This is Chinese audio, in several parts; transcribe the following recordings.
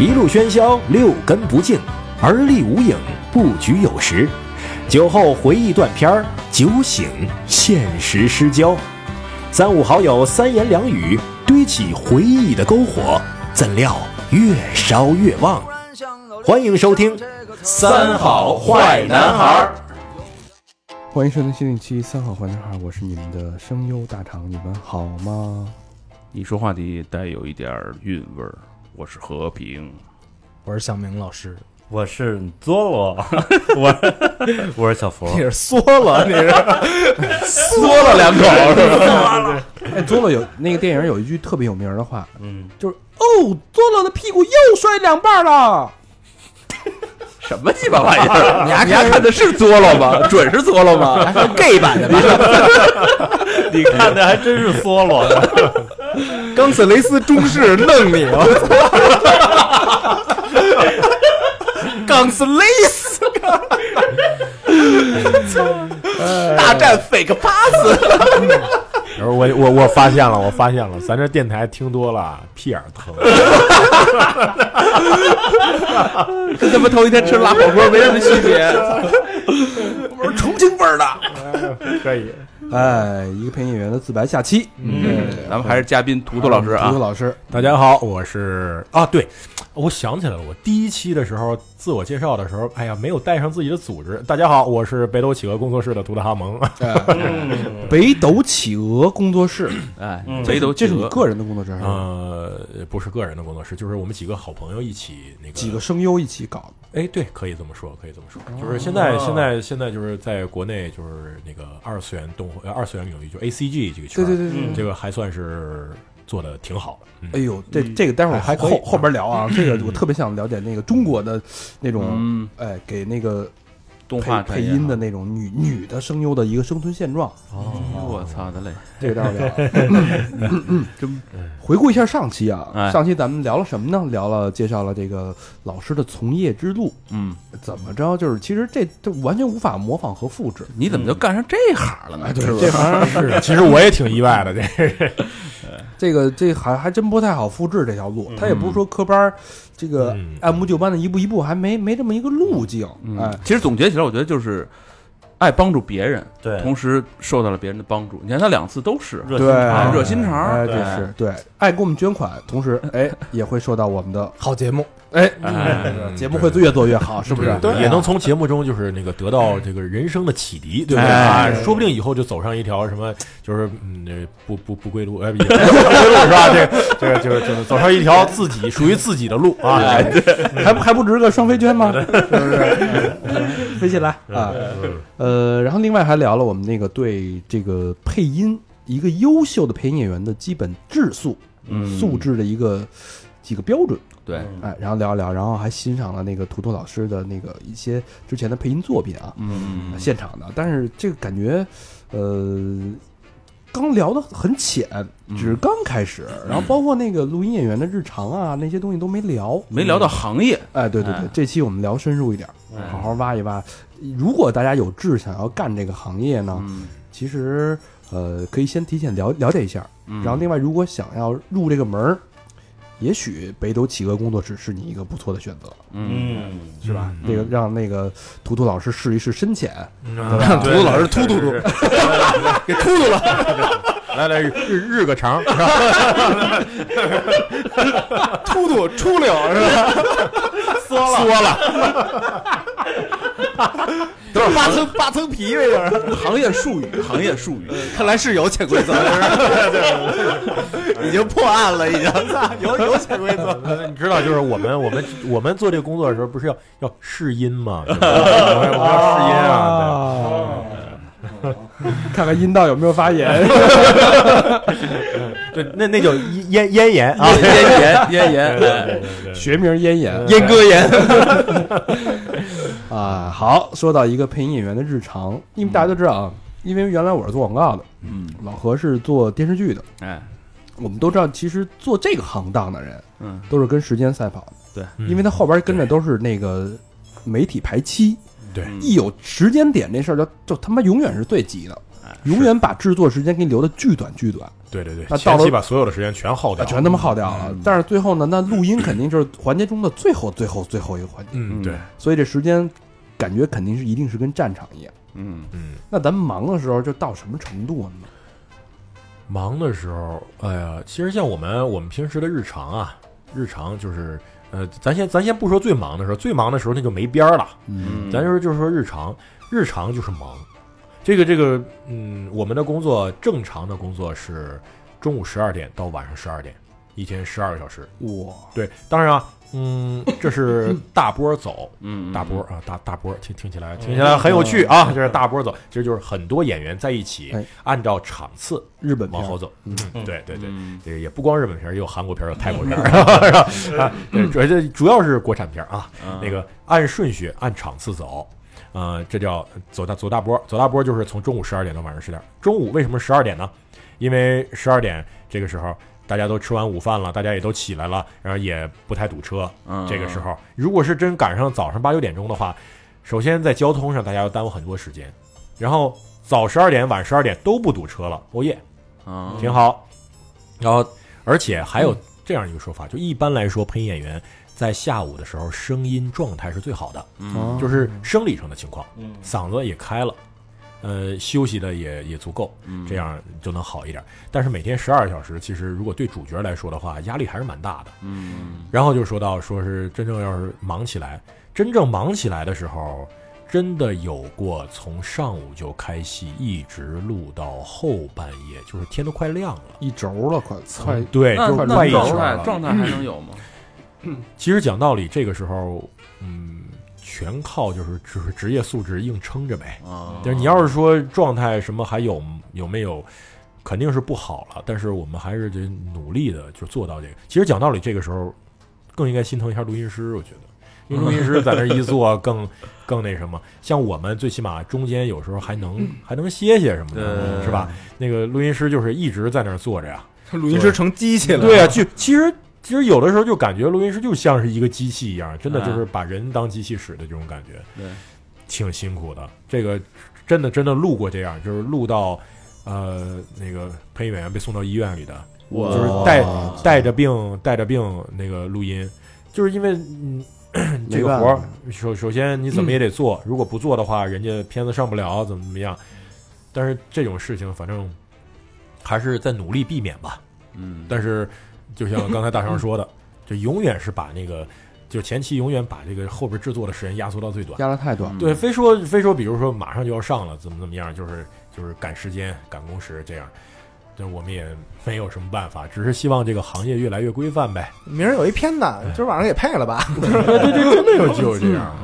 一路喧嚣，六根不净，而立无影，布局有时。酒后回忆断片儿，酒醒现实失焦。三五好友三言两语，堆起回忆的篝火，怎料越烧越旺。欢迎收听《三好坏男孩》。欢迎收听新的一期《三好坏男孩》，我是你们的声优大厂，你们好吗？你说话里带有一点韵味儿。我是和平，我是小明老师，我是佐罗，我我是小佛，你是缩了，你是 缩了两口是吧？哎，佐罗有那个电影有一句特别有名的话，嗯，就是哦，佐罗的屁股又摔两半了。什么鸡巴玩意儿？你还你还看的是佐罗吗？准是佐罗吗？还是 gay 版的吧？你看的还真是梭罗，冈斯雷斯中士弄你，冈斯雷斯，大战 fake pass，然后我我我发现了，我发现了，咱这电台听多了，屁眼儿疼。跟他妈头一天吃辣火锅没什么区别。我是重庆味儿的。可以，哎，一个配音演员的自白下期，嗯，咱们还是嘉宾图图老师啊图图。老师，大家好，我是啊，对，我想起来了，我第一期的时候自我介绍的时候，哎呀，没有带上自己的组织。大家好，我是北斗企鹅工作室的图特哈蒙。哎，北斗企鹅工作室，哎嗯，北斗这是企鹅你个人的工作室呃，不是个人的工作室，就是我们几个好朋友一起那个几个声优一起搞哎，对，可以这么说，可以这么说，就是现在现在现在就是在国内就是那个二次元动画呃二次元领域，就 A C G 这个圈儿，对对对。这个还算是做的挺好的。嗯。哎呦，这这个待会儿还可以后后边聊啊，这个我特别想了解那个中国的那种，嗯，哎，给那个动画配音的那种女女的声优的一个生存现状，哦，我操的嘞！这个待会儿聊。真回顾一下上期啊，哎上期咱们聊了什么呢？聊了介绍了这个老师的从业之路，嗯，怎么着？就是其实这这完全无法模仿和复制。你怎么就干上这行了呢？哎，对是，这行是，其实我也挺意外的，这 这个这还还真不太好复制这条路。他也不是说科班儿，这个嗯按部就班的一步一步，还没没这么一个路径。嗯哎，其实总结起来，我觉得就是爱帮助别人，对，同时受到了别人的帮助。你看他两次都是，热对心肠热心肠这是对，爱给我们捐款，同时哎也会受到我们的 好节目，哎哎节目会越做越好，是不是？对，也能从节目中就是那个得到这个人生的启迪，对不对？说不定以后就走上一条什么，就是嗯，这不不不归路，哎，不不 归路是吧？这这个就是就是走上一条自己属于自己的路啊！哎还不还不值个双飞娟吗？是不是？飞起来。啊！呃，然后另外还聊了我们那个对这个配音一个优秀的配音演员的基本质素、嗯。素质的一个几个标准，对，哎，然后聊一聊，然后还欣赏了那个图图老师的那个一些之前的配音作品啊，嗯，现场的，但是这个感觉，呃。刚聊的很浅，只是刚开始，然后包括那个录音演员的日常啊，那些东西都没聊。没聊到行业，哎，对对对，哎这期我们聊深入一点，好好挖一挖。如果大家有志想要干这个行业呢，嗯，其实呃可以先提前了了解一下。嗯然后另外，如果想要入这个门儿，也许北斗企鹅工作室是你一个不错的选择，嗯，嗯，是吧？嗯。这个让那个图图老师试一试深浅，图图老师突突突，给突突了，来来日日个长，突突出溜是吧？缩了。缩了，都是扒层扒层皮这个，行业术语，行业术语，看来是有潜规则，已经破案了，已经。有有潜规则。你知道，就是我们我们我们做这个工作的时候，不是要要试音吗？我们要试音啊，啊，看看阴道有没有发炎。对，那那叫咽咽炎啊，咽炎，咽炎，学名咽炎，阉割炎，啊，好，说到一个配音演员的日常，因为大家都知道啊，因为原来我是做广告的，嗯，老何是做电视剧的，哎，我们都知道，其实做这个行当的人嗯，都是跟时间赛跑的，对，嗯因为他后边跟着都是那个媒体排期，对嗯一有时间点这事儿就就他妈永远是最急的，哎永远把制作时间给你留的巨短巨短，对对对，那到了前期把所有的时间全耗掉，全他妈耗掉了。但是最后呢，那录音肯定就是环节中的最后最后最后一个环节，嗯，对，所以这时间感觉肯定是一定是跟战场一样。嗯嗯，那咱们忙的时候就到什么程度呢？忙的时候，哎呀，其实像我们我们平时的日常啊，日常就是呃，咱先咱先不说最忙的时候，最忙的时候那就没边儿了。嗯咱就是就是说日常，日常就是忙。这个这个，嗯，我们的工作正常的工作是中午十二点到晚上十二点，一天十二个小时。哇，对，当然啊，嗯，这是 大波走，嗯，大波啊，大大波，听听起来听起来很有趣啊，这是大波走，其实就是很多演员在一起哎，按照场次日本片往后走。嗯嗯，对对对，嗯这个也不光日本片儿，也有韩国片儿，有泰国片 儿，啊，对，主要这主要是国产片儿啊。嗯那个按顺序按场次走，呃，这叫走大走大波，走大波就是从中午十二点到晚上十点。中午为什么十二点呢？因为十二点这个时候大家都吃完午饭了，大家也都起来了，然后也不太堵车。嗯这个时候，如果是真赶上早上八九点钟的话，首先在交通上大家要耽误很多时间，然后早十二点晚十二点都不堵车了，哦耶，啊，挺好。然后，而且还有这样一个说法，就一般来说，配音演员在下午的时候声音状态是最好的，嗯就是生理上的情况，嗯嗓子也开了，呃，休息的也也足够，嗯这样就能好一点。但是每天十二小时，其实如果对主角来说的话，压力还是蛮大的。嗯然后就说到，说是真正要是忙起来，真正忙起来的时候，真的有过从上午就开戏，一直录到后半夜，就是天都快亮了。一轴了，快快对，就是那状快一圈了。态状态还能有吗？其实讲道理，这个时候，嗯，全靠就是只是职业素质硬撑着呗。啊，但是你要是说状态什么还有有没有，肯定是不好了。但是我们还是得努力的就做到这个。其实讲道理，这个时候更应该心疼一下录音师，我觉得。因为录音师在那一坐更 更那什么，像我们最起码中间有时候还能还能歇歇什么的，是吧？那个录音师就是一直在那儿坐着呀，录音师成机器了。对啊，就其实其实有的时候就感觉录音师就像是一个机器一样，真的就是把人当机器使的这种感觉，对，挺辛苦的。这个真的真的录过这样，就是录到呃那个配音演员被送到医院里的，我就是带带着病带着病那个录音，就是因为嗯。这个活儿，首首先你怎么也得做，如果不做的话，人家片子上不了，怎么怎么样。但是这种事情，反正还是在努力避免吧。嗯，但是就像刚才大强说的，就永远是把那个，就前期永远把这个后边制作的时间压缩到最短。压的太短。对，非说非说，比如说马上就要上了，怎么怎么样，就是就是赶时间、赶工时这样。但我们也没有什么办法，只是希望这个行业越来越规范呗。明儿有一片子，今儿晚上给配了吧？对对对，真的有就是这样。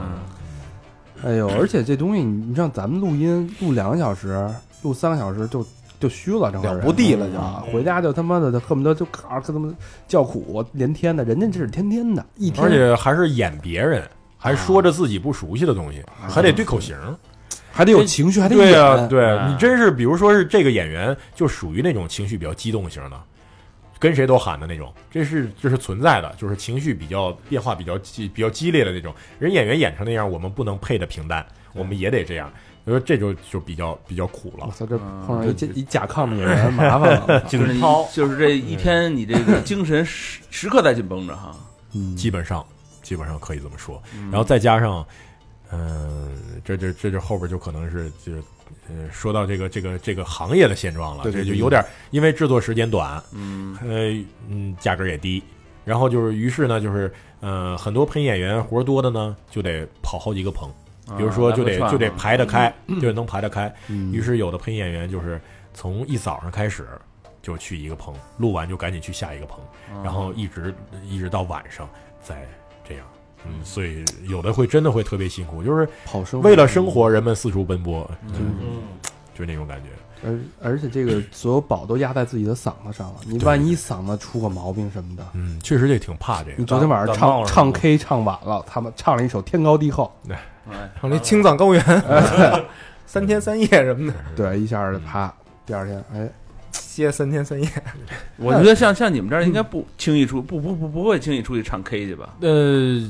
哎呦，而且这东西，你像咱们录音录两个小时，录三个小时就就虚了，整个了不地了就啊！回家就他妈的恨不得就咔他妈叫苦连天的，人家这是天天的，一天而且还是演别人，还说着自己不熟悉的东西，还得对口型。还得有情绪，还得对。啊，对啊你真是，比如说是这个演员，就属于那种情绪比较激动型的，跟谁都喊的那种，这是这是存在的，就是情绪比较变化比较激比较激烈的那种。人演员演成那样，我们不能配的平淡，我们也得这样。所以说这就就比较比较苦了。我操，这碰上一甲亢的演员，麻烦了。就是你就是这一天，你这个精神时时刻在紧绷着哈。嗯，基本上基本上可以这么说。然后再加上，嗯、这这这就后边就可能是就是。呃，说到这个这个这个行业的现状了，对对对这就有点因为制作时间短，嗯呃嗯，价格也低，然后就是于是呢，就是呃很多配音演员活多的呢，就得跑好几个棚，比如说就得、就得排得开，就得能排得开。嗯。于是有的配音演员就是从一早上开始就去一个棚，录完就赶紧去下一个棚，然后一直一直到晚上再这样。嗯，所以有的会真的会特别辛苦，就是跑生为了生活，人们四处奔波，就嗯，就那种感觉。而而且这个 所有宝都压在自己的嗓子上了，你万一嗓子出个毛病什么的，嗯，确实这挺怕这个。你昨天晚上唱唱 K 唱晚了，他们唱了一首《天高地厚哎唱那青藏高原，三天三夜什么的，》，对，一下就啪，第二天哎，歇三天三夜。我觉得像像你们这儿应该不轻易出不不不不会轻易出去唱 K 去吧？呃，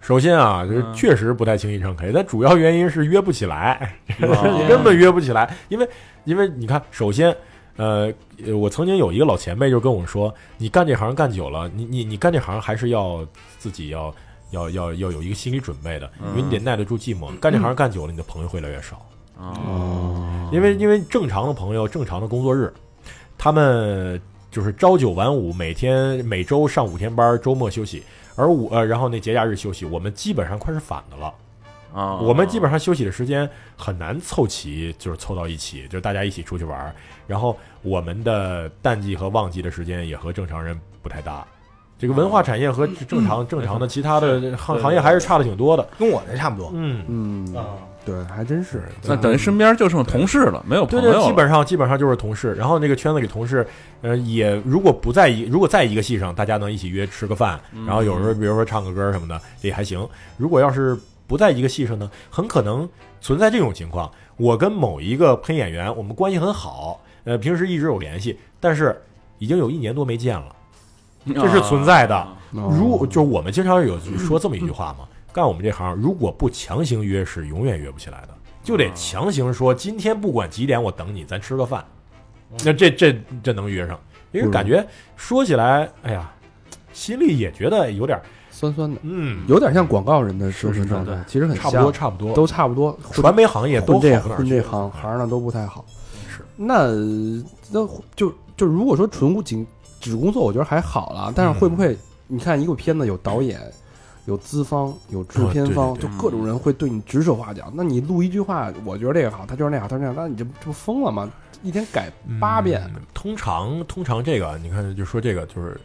首先啊，就是嗯确实不太轻易唱 K，但主要原因是约不起来，哦根本约不起来。因为因为你看，首先，呃，呃我曾经有一个老前辈就跟我说，你干这行干久了，你你你干这行还是要自己要要要要有一个心理准备的，因为你得耐得住寂寞。干这行干久了，你的朋友会越来越少。哦，因为因为正常的朋友，正常的工作日，他们就是朝九晚五，每天每周上五天班，周末休息，而我呃，然后那节假日休息，我们基本上快是反的了。啊，我们基本上休息的时间很难凑齐，就是凑到一起，就是大家一起出去玩。然后我们的淡季和旺季的时间也和正常人不太搭。这个文化产业和正常正常的其他的行行业还是差的挺多的。跟我这差不多。嗯，嗯，对，还真是。那等于身边就剩同事了，没有朋友，对对，基本上基本上就是同事。然后那个圈子里同事，呃，也如果不在一如果在一个系上，大家能一起约吃个饭，然后有时候比如说唱个歌什么的，也还行。如果要是不在一个系上呢，很可能存在这种情况：我跟某一个配音演员，我们关系很好，呃，平时一直有联系，但是已经有一年多没见了，这是存在的。哦如就是我们经常有说这么一句话嘛，干我们这行，如果不强行约，是永远约不起来的，就得强行说今天不管几点我等你，咱吃个饭。那这这这能约上，因为感觉说起来，哎呀，心里也觉得有点，酸酸的，嗯，有点像广告人的精神状态，其实很差不多，差不多，都差不多。传媒行业都混这混这行行呢都不太好。是。那那就就如果说纯仅只工作，我觉得还好了。但是会不会你看一个片子有导演、有资方、有制片方，就各种人会对你指手画脚。那你录一句话，我觉得这个好，他就是那好，他就是那样，那你这这不疯了吗？一天改八遍，嗯通常通常这个，你看就说这个就是，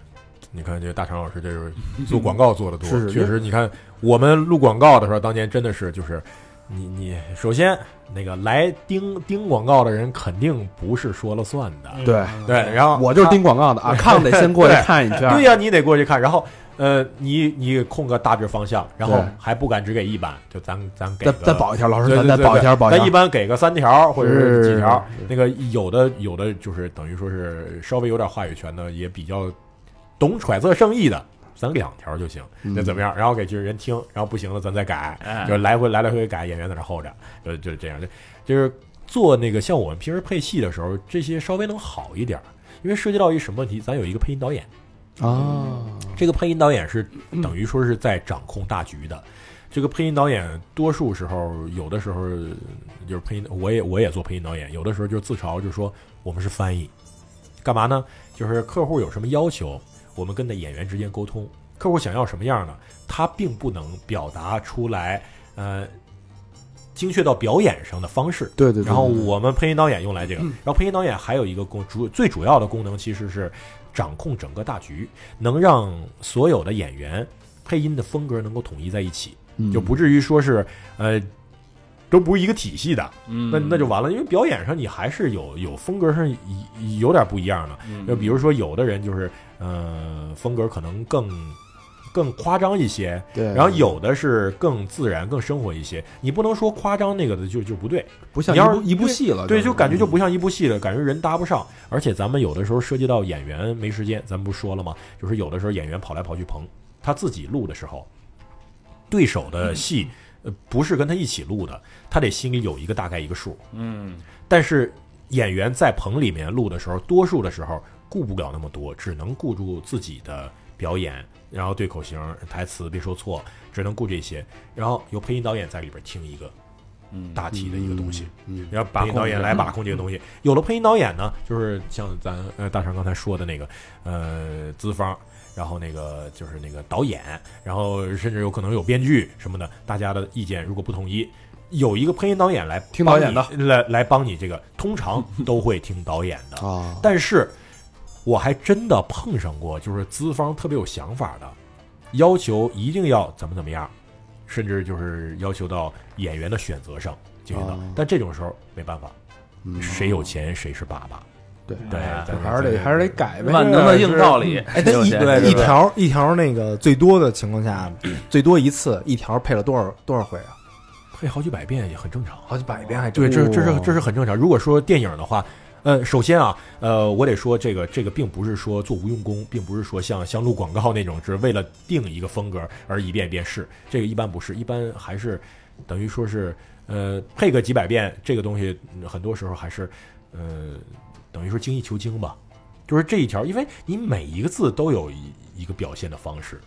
你看这个大常老师，这是做广告做的多，确实，你看我们录广告的时候，当年真的是就是。你你首先那个来盯盯广告的人肯定不是说了算的，对对，然后我就是盯广告的啊，看得先过去看一圈。对呀、你得过去看，然后呃，你你控个大致方向，然后还不敢只给一版，就咱咱给再再保一条，老师咱再保一条，保一条咱一。般给个三条或者是几条。那个有的有的就是等于说是稍微有点话语权的，也比较懂揣测圣意的，咱两条就行。嗯那怎么样？然后给就是人听，然后不行了咱再改，哎就来回来来回回改，演员在那候着，就就这样。就就是做那个像我们平时配戏的时候，这些稍微能好一点，因为涉及到一什么问题？咱有一个配音导演。啊？这个配音导演是等于说是在掌控大局的。这个配音导演多数时候，有的时候就是配音，我也我也做配音导演，有的时候就自嘲，就说我们是翻译，干嘛呢？就是客户有什么要求，我们跟的演员之间沟通，客户想要什么样呢，他并不能表达出来，呃，精确到表演上的方式。对对对。然后我们配音导演用来这个，然后配音导演还有一个功主最主要的功能其实是掌控整个大局，能让所有的演员配音的风格能够统一在一起，嗯就不至于说是呃都不是一个体系的，嗯那那就完了。因为表演上你还是有有风格上有有点不一样的，嗯就比如说有的人就是呃风格可能更更夸张一些，对，然后有的是更自然、更生活一些。你不能说夸张那个的就就不对，不像你要是一部一部戏了，对，就感觉就不像一部戏了，感觉人搭不上。而且咱们有的时候涉及到演员没时间，咱不说了吗？就是有的时候演员跑来跑去棚，他自己录的时候，对手的戏呃不是跟他一起录的，他得心里有一个大概一个数。嗯但是演员在棚里面录的时候，多数的时候顾不了那么多，只能顾住自己的表演，然后对口型、台词别说错，只能顾这些。然后由配音导演在里边听一个嗯大体的一个东西，嗯然后配音导演来把控这个东西。有了配音导演呢，就是像咱呃大成刚才说的那个呃资方。然后那个就是那个导演，然后甚至有可能有编剧什么的，大家的意见如果不统一，有一个配音导演来听导演的来来帮你这个，通常都会听导演的。啊，但是我还真的碰上过，就是资方特别有想法的，要求一定要怎么怎么样，甚至就是要求到演员的选择上进行到哦。但这种时候没办法，嗯谁有钱谁是爸爸。对对，咱还是得还是得改呗。万能的硬道理，哎，那一对一条一条那个最多的情况下，最多一次一条配了多少多少回啊？配好几百遍也很正常。好几百遍还对，这这是哦这是很正常。如果说电影的话，呃，首先啊，呃，我得说这个这个并不是说做无用功，并不是说像像录广告那种，只是为了定一个风格而一遍一遍试。这个一般不是，一般还是等于说是呃配个几百遍，这个东西嗯很多时候还是呃等于说精益求精吧。就是这一条，因为你每一个字都有一一个表现的方式，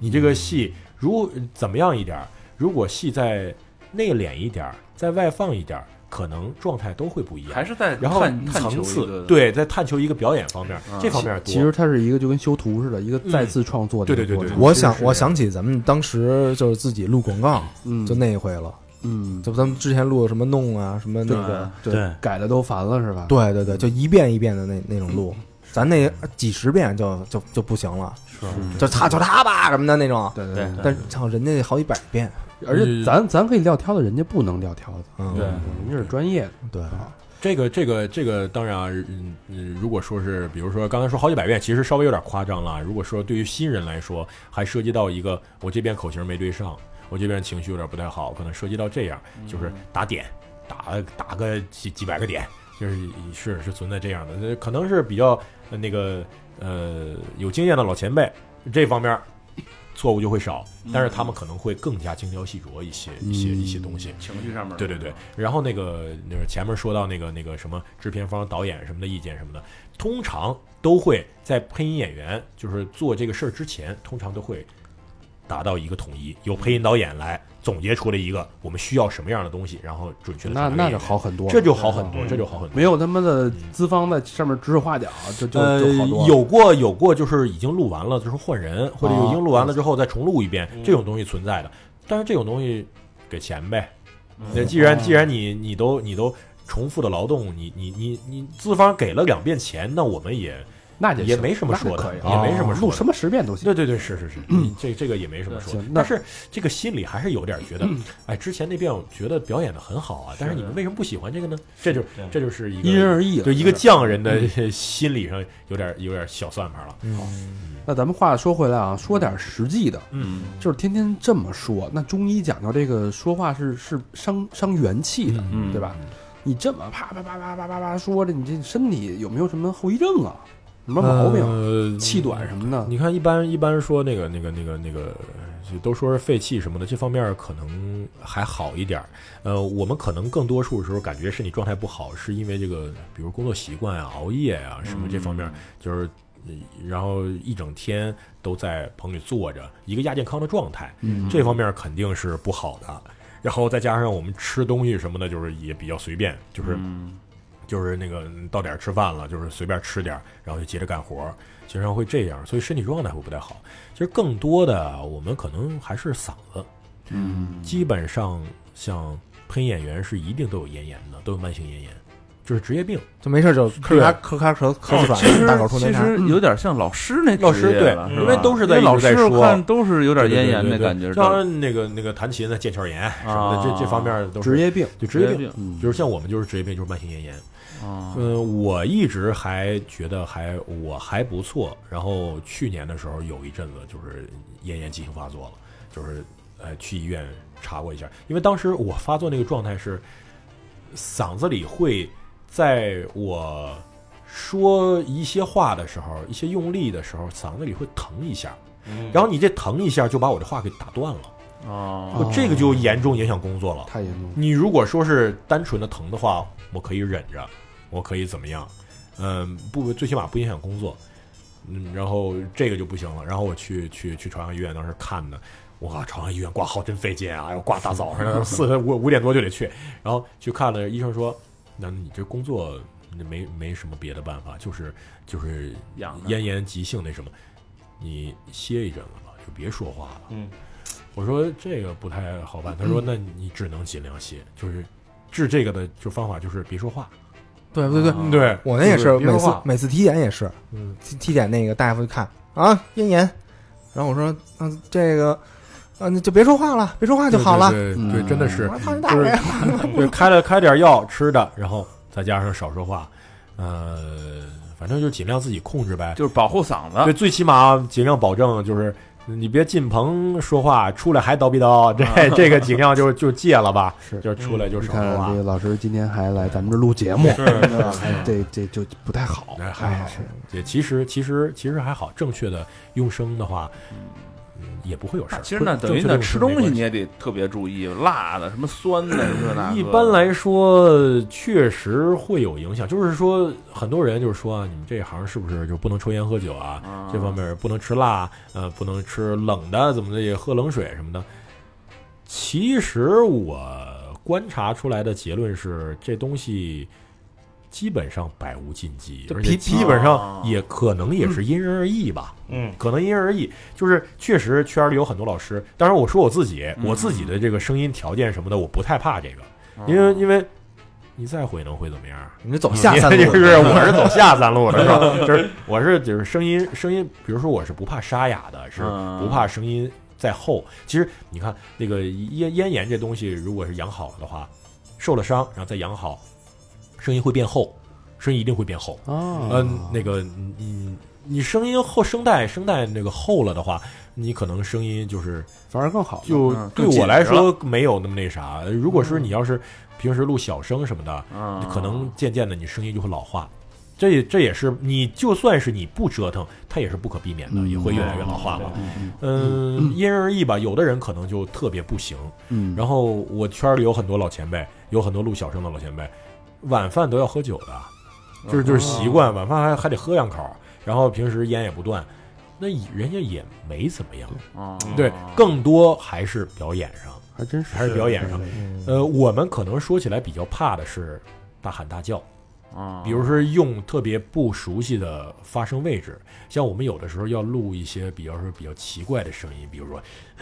你这个戏如怎么样一点，如果戏再内敛一点，再外放一点，可能状态都会不一样。还是在然后层次对，在探求一个表演方面，啊这方面。其实它是一个就跟修图似的，一个再次创作的对对对我想我想起咱们当时就是自己录广告，嗯就那一回了。嗯这不咱们之前录的什么弄啊，什么那个，对对改的都烦了是吧？对对对，就一遍一遍的那那种录，咱那几十遍就就就不行了，是，就他就他吧什么的那种。对对对但是操，人家好几百遍，而且咱咱可以撂挑子，人家不能撂挑子，嗯，对人家是专业的。对，这个这个这个当然啊，嗯嗯，如果说是比如说刚才说好几百遍，其实稍微有点夸张了。如果说对于新人来说，还涉及到一个我这边口型没对上，我这边情绪有点不太好，可能涉及到这样，就是打点，打打个几几百个点，就是是是存在这样的，呃可能是比较呃那个呃有经验的老前辈，这方面错误就会少，但是他们可能会更加精雕细琢一些一些一些东西。情绪上面，对对对，然后那个那个前面说到那个那个什么制片方、导演什么的意见什么的，通常都会在配音演员就是做这个事儿之前，通常都会达到一个统一，由配音导演来总结出来一个我们需要什么样的东西，然后准确的那那就好，很多，这就好很多，嗯这就好很多。没有他妈的资方在上面指手画脚，这就呃就好多了。有过有过，就是已经录完了，就是换人，或者哦已经录完了之后再重录一遍，这种东西存在的。但是这种东西给钱呗。那既然既然你你都你都重复的劳动，你你你你资方给了两遍钱，那我们也那就也没什么说的也没什么说的哦录什么十遍都行。对对对，是是是，这这个也没什么说但是这个心里还是有点觉得，哎，之前那遍我觉得表演的很好啊，但是你们为什么不喜欢这个呢？这就这就是一个因人而异了。就一个匠人的心理上有点有点小算盘了。嗯，那咱们话说回来啊，说点实际的，嗯就是天天这么说，那中医讲究这个说话是是伤伤元气的，嗯对吧？你这么啪啪啪啪啪啪啪说着，你这身体有没有什么后遗症啊？什么毛病？呃气短什么的？你看，一般一般说那个那个那个那个，都说是肺气什么的，这方面可能还好一点儿。呃，我们可能更多数的时候感觉身体状态不好，是因为这个，比如工作习惯啊、熬夜啊什么这方面，就是，呃然后一整天都在棚里坐着，一个亚健康的状态，嗯这方面肯定是不好的。然后再加上我们吃东西什么的，就是也比较随便，就是嗯就是那个到点吃饭了，就是随便吃点，然后就接着干活，经常会这样，所以身体状态会不太好。其实更多的我们可能还是嗓子，嗯基本上像喷演员是一定都有咽炎的，都有慢性咽炎，这是职业病。就没事就咳咔咳咔咳咳其喘，实大口吐其。实有点像老师那老师对因为都是在老师看都是有点咽炎的感觉，像那个那个弹琴的腱鞘炎什么的，这这方面都是职业病，就职业病。就是像我们就是职业病，就是慢性咽炎。啊，嗯，我一直还觉得还我还不错，然后去年的时候有一阵子就是咽炎急性发作了，就是呃去医院查过一下，因为当时我发作那个状态是嗓子里会在我说一些话的时候，一些用力的时候，嗓子里会疼一下，然后你这疼一下就把我的话给打断了，哦，我这个就严重影响工作了。太严重了。你如果说是单纯的疼的话，我可以忍着，我可以怎么样？嗯，不，最起码不影响工作。嗯，然后这个就不行了。然后我去去去朝阳医院，当时看的，哇，朝阳医院挂号真费劲啊，要挂大早上四五五点多就得去。然后去看了，医生说，那你这工作没没什么别的办法，就是就是咽炎急性那什么，你歇一阵子吧，就别说话了。嗯，我说这个不太好办，他说那你只能尽量歇，就是治这个的就方法就是别说话。对对对，啊对，我那也是，每次每次体检也是，嗯，体体检那个大夫一看啊咽炎，然后我说嗯这个啊那就别说话了，别说话就好了。对对对，嗯真的是就是 开了开点药吃的，然后再加上少说话，呃，反正就尽量自己控制呗。就是保护嗓子对，，最起码尽量保证就是你别进棚说话，出来还叨逼叨，这 这个尽量就就戒了吧，是就出来就你少说话看这。个老师今天还来咱们这录节目，这这就不太好。哎还好，也其实其实其实还好，正确的用声的话，嗯，也不会有事儿。其实那等于那吃东西你也得特别注意，辣的、什么酸的，这那个一般来说，确实会有影响。就是说，很多人就是说啊，你们这一行是不是就不能抽烟喝酒啊？啊这方面不能吃辣，呃，不能吃冷的，怎么的也喝冷水什么的。其实我观察出来的结论是，这东西基本上百无禁忌，而且基本哦上也可能也是因人而异吧。嗯，可能因人而异，就是确实圈里有很多老师。当然，我说我自己，嗯我自己的这个声音条件什么的，我不太怕这个，哦因为因为你再毁能会怎么样？你就走下三路，就是我是走下三路的，是吧？就是我是就是声音声音，比如说我是不怕沙哑的，是嗯不怕声音再厚。其实你看那个咽咽炎这东西，如果是养好了的话，受了伤然后再养好，声音会变厚，声音一定会变厚。哦，嗯，那个你你声音后声带声带那个厚了的话，你可能声音就是反而更好。就嗯对我来说没有那么那啥。如果是你要是平时录小声什么的，啊可能渐渐的你声音就会老化。这也这也是你就算是你不折腾，它也是不可避免的，嗯也会越来越老化嘛。嗯嗯，因人而异吧。有的人可能就特别不行。嗯，然后我圈里有很多老前辈，有很多录小声的老前辈，晚饭都要喝酒的。就是就是习惯，晚饭还还得喝两口，然后平时烟也不断，那人家也没怎么样。啊对，更多还是表演上，还真是还是表演上。呃，我们可能说起来比较怕的是大喊大叫，啊，比如说用特别不熟悉的发声位置，像我们有的时候要录一些比较说比较奇怪的声音，比如说、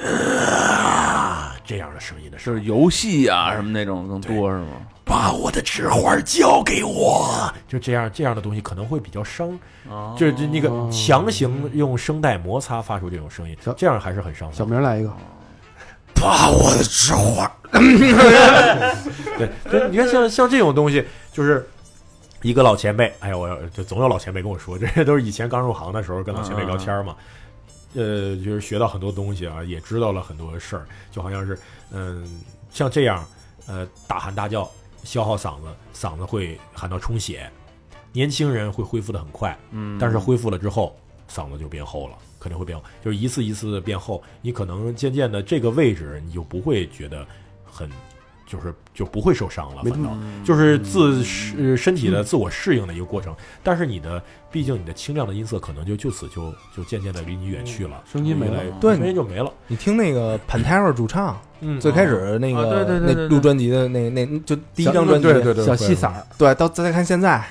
啊、这样的声音的时候就是，游戏啊什么那种更多是吗？把我的纸花交给我，就这样这样的东西可能会比较伤。啊，就就那个哦强行用声带摩擦发出这种声音，这样还是很伤小。明来一个，把我的纸花，对，就你看像像这种东西，就是一个老前辈，哎呀，我就总有老前辈跟我说，这些都是以前刚入行的时候跟老前辈聊天嘛，呃，就是学到很多东西啊，也知道了很多事儿，就好像是嗯，像这样，呃，大喊大叫，消耗嗓子，嗓子会喊到充血，年轻人会恢复的很快，嗯，但是恢复了之后，嗓子就变厚了，肯定会变厚，就是一次一次的变厚。你可能渐渐的这个位置，你就不会觉得很，就是就不会受伤了，没反倒嗯就是自适身体的自我适应的一个过程。但是你的，毕竟你的清亮的音色可能就就此就就渐渐的离你远去了，声音没了对声音就没了。你听那个 Pantera 主唱，嗯，最开始那个对对对录专辑的那那就第一张专辑，对对对，小细嗓儿，对，到再看现在，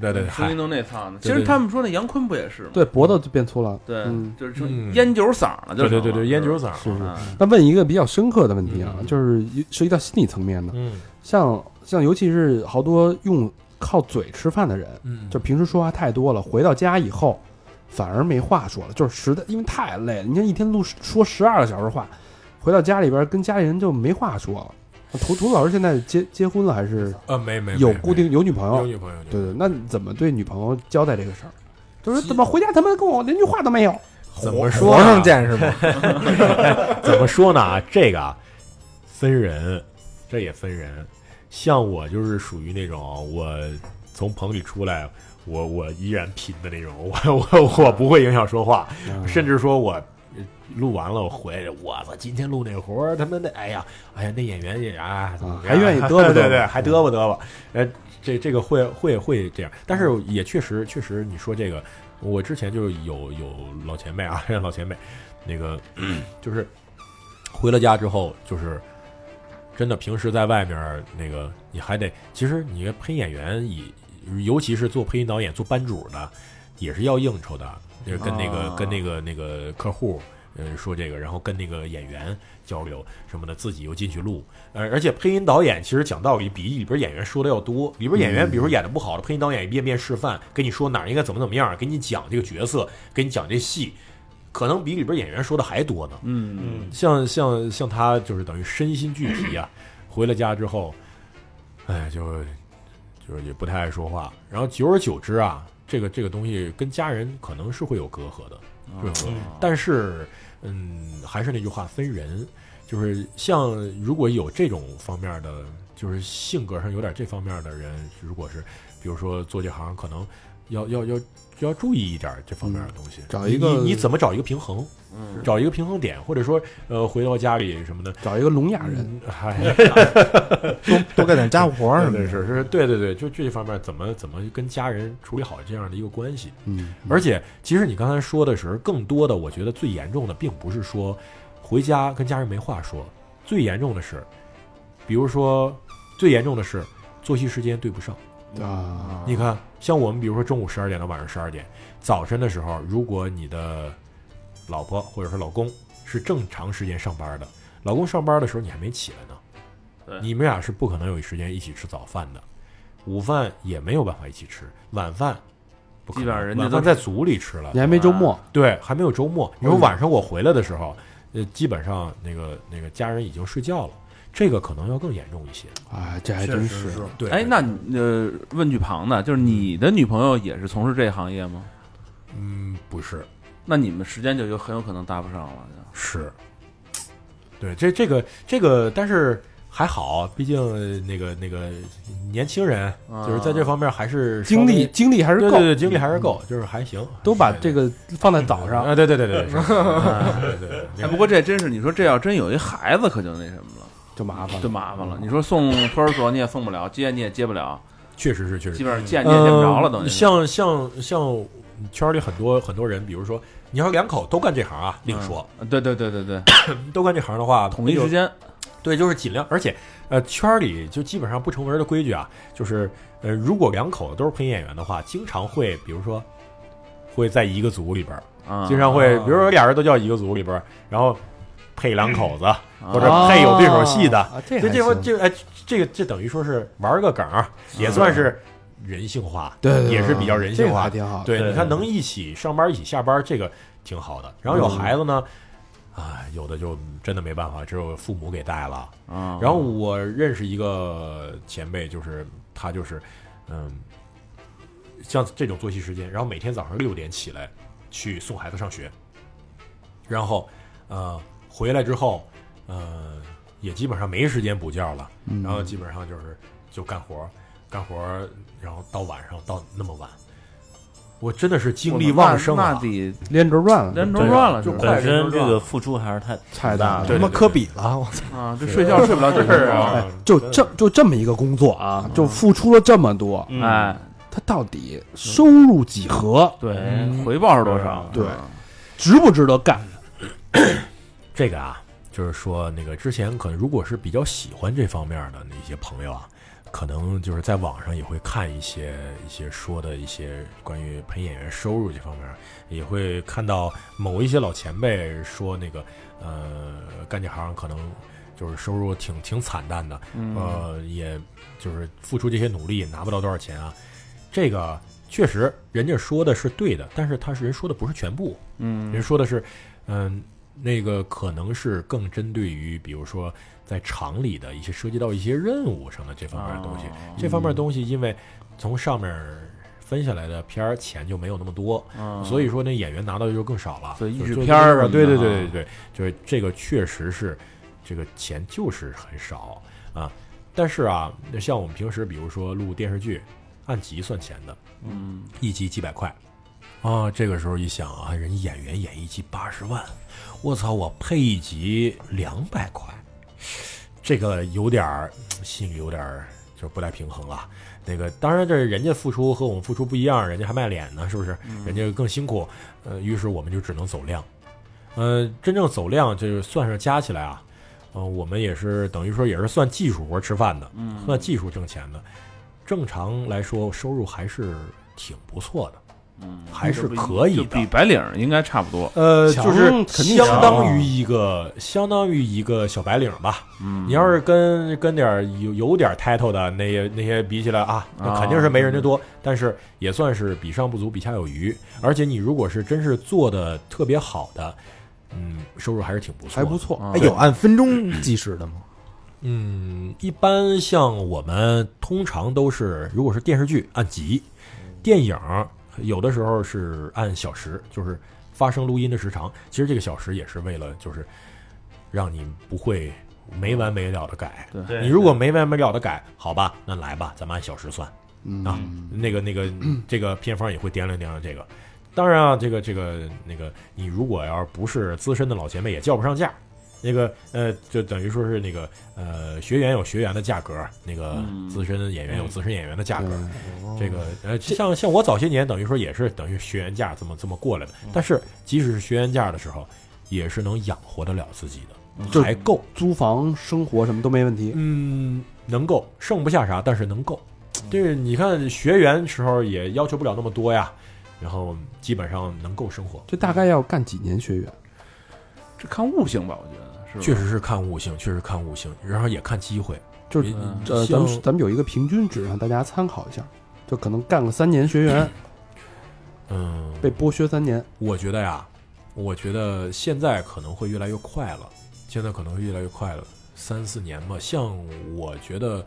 对对声音都那套呢。其实他们说那杨坤不也是吗？对，脖子就变粗了。对嗯，就是说嗯烟酒嗓了，就是对对对对，烟酒嗓，是是啊那问一个比较深刻的问题啊，嗯就是涉及到心理层面的，嗯像像尤其是好多用靠嘴吃饭的人，嗯，就平时说话太多了，回到家以后反而没话说了，就是实在因为太累了。你看一天录说十二个小时话，回到家里边跟家里人就没话说了。图图老师现在结结婚了还是呃没没没有固定有女朋友？有女朋友，对对，那怎么对女朋友交代这个事儿？就是怎么回家他妈跟我连句话都没有？怎么说呢皇上见识吗？怎么说呢？这个啊，分人，这也分人。像我就是属于那种，我从棚里出来，我我依然拼的那种，我我我不会影响说话，嗯甚至说我呃录完了我回来，我操，今天录那活儿，他妈的，哎呀，哎呀，那演员也啊，怎么还愿意嘚。啵嘚啵对对，还嘚啵嘚啵，呃，这这个会会会这样，但是也确实确实，你说这个，我之前就有有老前辈啊，老前辈，那个 就是回了家之后，就是真的平时在外面那个你还得，其实你配音演员以尤其是做配音导演、做班主的，也是要应酬的，就是跟那个、啊。跟那个那个客户。呃，说这个，然后跟那个演员交流什么的，自己又进去录，呃，而且配音导演其实讲道理比里边演员说的要多。里边演员比如说演的不好的，配音导演一遍遍示范，跟你说哪儿应该怎么怎么样，给你讲这个角色，给你讲这戏，可能比里边演员说的还多呢。嗯嗯像像像他就是等于身心俱疲啊，回了家之后，哎，就就是也不太爱说话，然后久而久之啊，这个这个东西跟家人可能是会有隔阂的，润和。但是，嗯，还是那句话，分人，就是像如果有这种方面的，就是性格上有点这方面的人，如果是比如说做这行，可能要要要要注意一点这方面的东西，找一个你你怎么找一个平衡，嗯，找一个平衡点，或者说呃回到家里什么的，找一个聋哑人，嗯，嗨，多干点家务活儿什么对的。是是，对对对，就这方面怎么怎么跟家人处理好这样的一个关系。嗯，而且，其实你刚才说的时候，更多的我觉得最严重的，并不是说回家跟家人没话说，最严重的是，比如说最严重的是作息时间对不上。啊，你看，像我们比如说中午十二点到晚上十二点，早晨的时候，如果你的老婆或者是老公是正常时间上班的，老公上班的时候你还没起来呢，你们俩是不可能有时间一起吃早饭的，午饭也没有办法一起吃，晚饭不可能基本上人家都晚饭在组里吃了你，还没周末，对，还没有周末。你说嗯晚上我回来的时候，呃，基本上那个那个家人已经睡觉了，这个可能要更严重一些。啊，这还真是，对，哎，那呃，问句旁的，就是你的女朋友也是从事这行业吗？嗯，不是，那你们时间就有很有可能搭不上了。是，对，这这个这个，但是还好，毕竟呃那个那个年轻人，就是在这方面还是精力精力还是够，对对对，精力还是够，就是还行，都把这个放在早上，啊，对对对对对，对对对 哎，不过这真是，你说这要真有一孩子，可就那什么了，就麻烦了，就麻烦了。你说送托儿所你也送不了，接你也接不了，确实是确实。基本上见你也见不着了，等于。嗯像像像圈里很多很多人，比如说你要两口都干这行啊，另说，嗯对对对对对，都干这行的话，统一时间，对，就是尽量，而且呃，圈里就基本上不成文的规矩啊，就是呃，如果两口子都是配音演员的话，经常会，比如说会在一个组里边儿，啊，经常会，比如说俩人都叫一个组里边儿，然后配两口子，或者啊配有对手戏的，啊这这这还行。这哎，这个这等于说是玩个梗，也算是人性化，对对对也是比较人性化。挺好，对，你看能一起上班一起下班，这个挺好的。然后有孩子呢，啊，有的就真的没办法，只有父母给带了。嗯，然后我认识一个前辈，就是他就是，嗯，像这种作息时间，然后每天早上六点起来去送孩子上学，然后呃回来之后，呃也基本上没时间补觉了，嗯然后基本上就是就干活，干活，然后到晚上到那么晚，我真的是精力旺盛啊！那得连轴转了，连轴转了，就本身这个付出还是太太大了对他妈科比了，我操！啊，这睡觉睡不了几个是钟啊，就这就这么一个工作啊，就付出了这么多，嗯哎，他到底收入几何，对嗯，回报是多少？对值不值得干？这个啊，就是说那个之前可能如果是比较喜欢这方面的那些朋友啊，可能就是在网上也会看一些一些说的一些关于配音演员收入这方面，也会看到某一些老前辈说那个呃干这行可能就是收入挺挺惨淡的，嗯呃，也就是付出这些努力拿不到多少钱啊，这个。确实，人家说的是对的，但是他是人说的不是全部，嗯人说的是，嗯，那个可能是更针对于，比如说在厂里的一些涉及到一些任务上的这方面的东西。哦这方面的东西，因为从上面分下来的片儿钱就没有那么多，嗯所以说那演员拿到的就更少了。对译制就就片儿啊对对对啊对对，就是这个确实是这个钱就是很少啊。但是啊，像我们平时比如说录电视剧，按集算钱的，嗯一集几百块，啊，这个时候一想啊，人演员演一集八十万，我操，我配一集两百块，这个有点儿心里有点儿就不太平衡了。那个当然，这人家付出和我们付出不一样，人家还卖脸呢，是不是？人家更辛苦，呃，于是我们就只能走量。呃，真正走量，就是算上加起来啊，呃，我们也是等于说也是算技术活吃饭的，嗯算技术挣钱的。正常来说，收入还是挺不错的，嗯，还是可以的。比白领应该差不多。呃，就是相当于一个相当于一个小白领吧。嗯你要是跟跟点有有点 title 的那些那些比起来啊，那肯定是没人家多，但是也算是比上不足，比下有余。而且你如果是真是做的特别好的，嗯，收入还是挺不错，还不。错，啊哎，有按分钟计时的吗？嗯，一般像我们通常都是，如果是电视剧按集，电影有的时候是按小时，就是发生录音的时长，其实这个小时也是为了就是让你不会没完没了的改。对你如果没完没了的改，好吧，那来吧，咱们按小时算。嗯啊，那个那个这个片方也会掂量掂量这个。当然啊，这个这个那个，你如果要是不是资深的老前辈，也叫不上价。那个呃，就等于说是那个呃，学员有学员的价格，那个嗯资深演员有资深演员的价格。对这个呃，像像我早些年，等于说也是等于学员价这么这么过来的。但是即使是学员价的时候，也是能养活得了自己的，就还够。租房生活什么都没问题。嗯，能够剩不下啥，但是能够。就是你看学员时候也要求不了那么多呀，然后基本上能够生活。这大概要干几年学员？这看悟性吧，我觉得。确实是看悟性，确实看悟性，然后也看机会。就是你呃，咱们咱们有一个平均值，让大家参考一下。就可能干个三年学员，嗯，被剥削三年。我觉得呀，我觉得现在可能会越来越快了，现在可能会越来越快了，三四年吧。像我觉得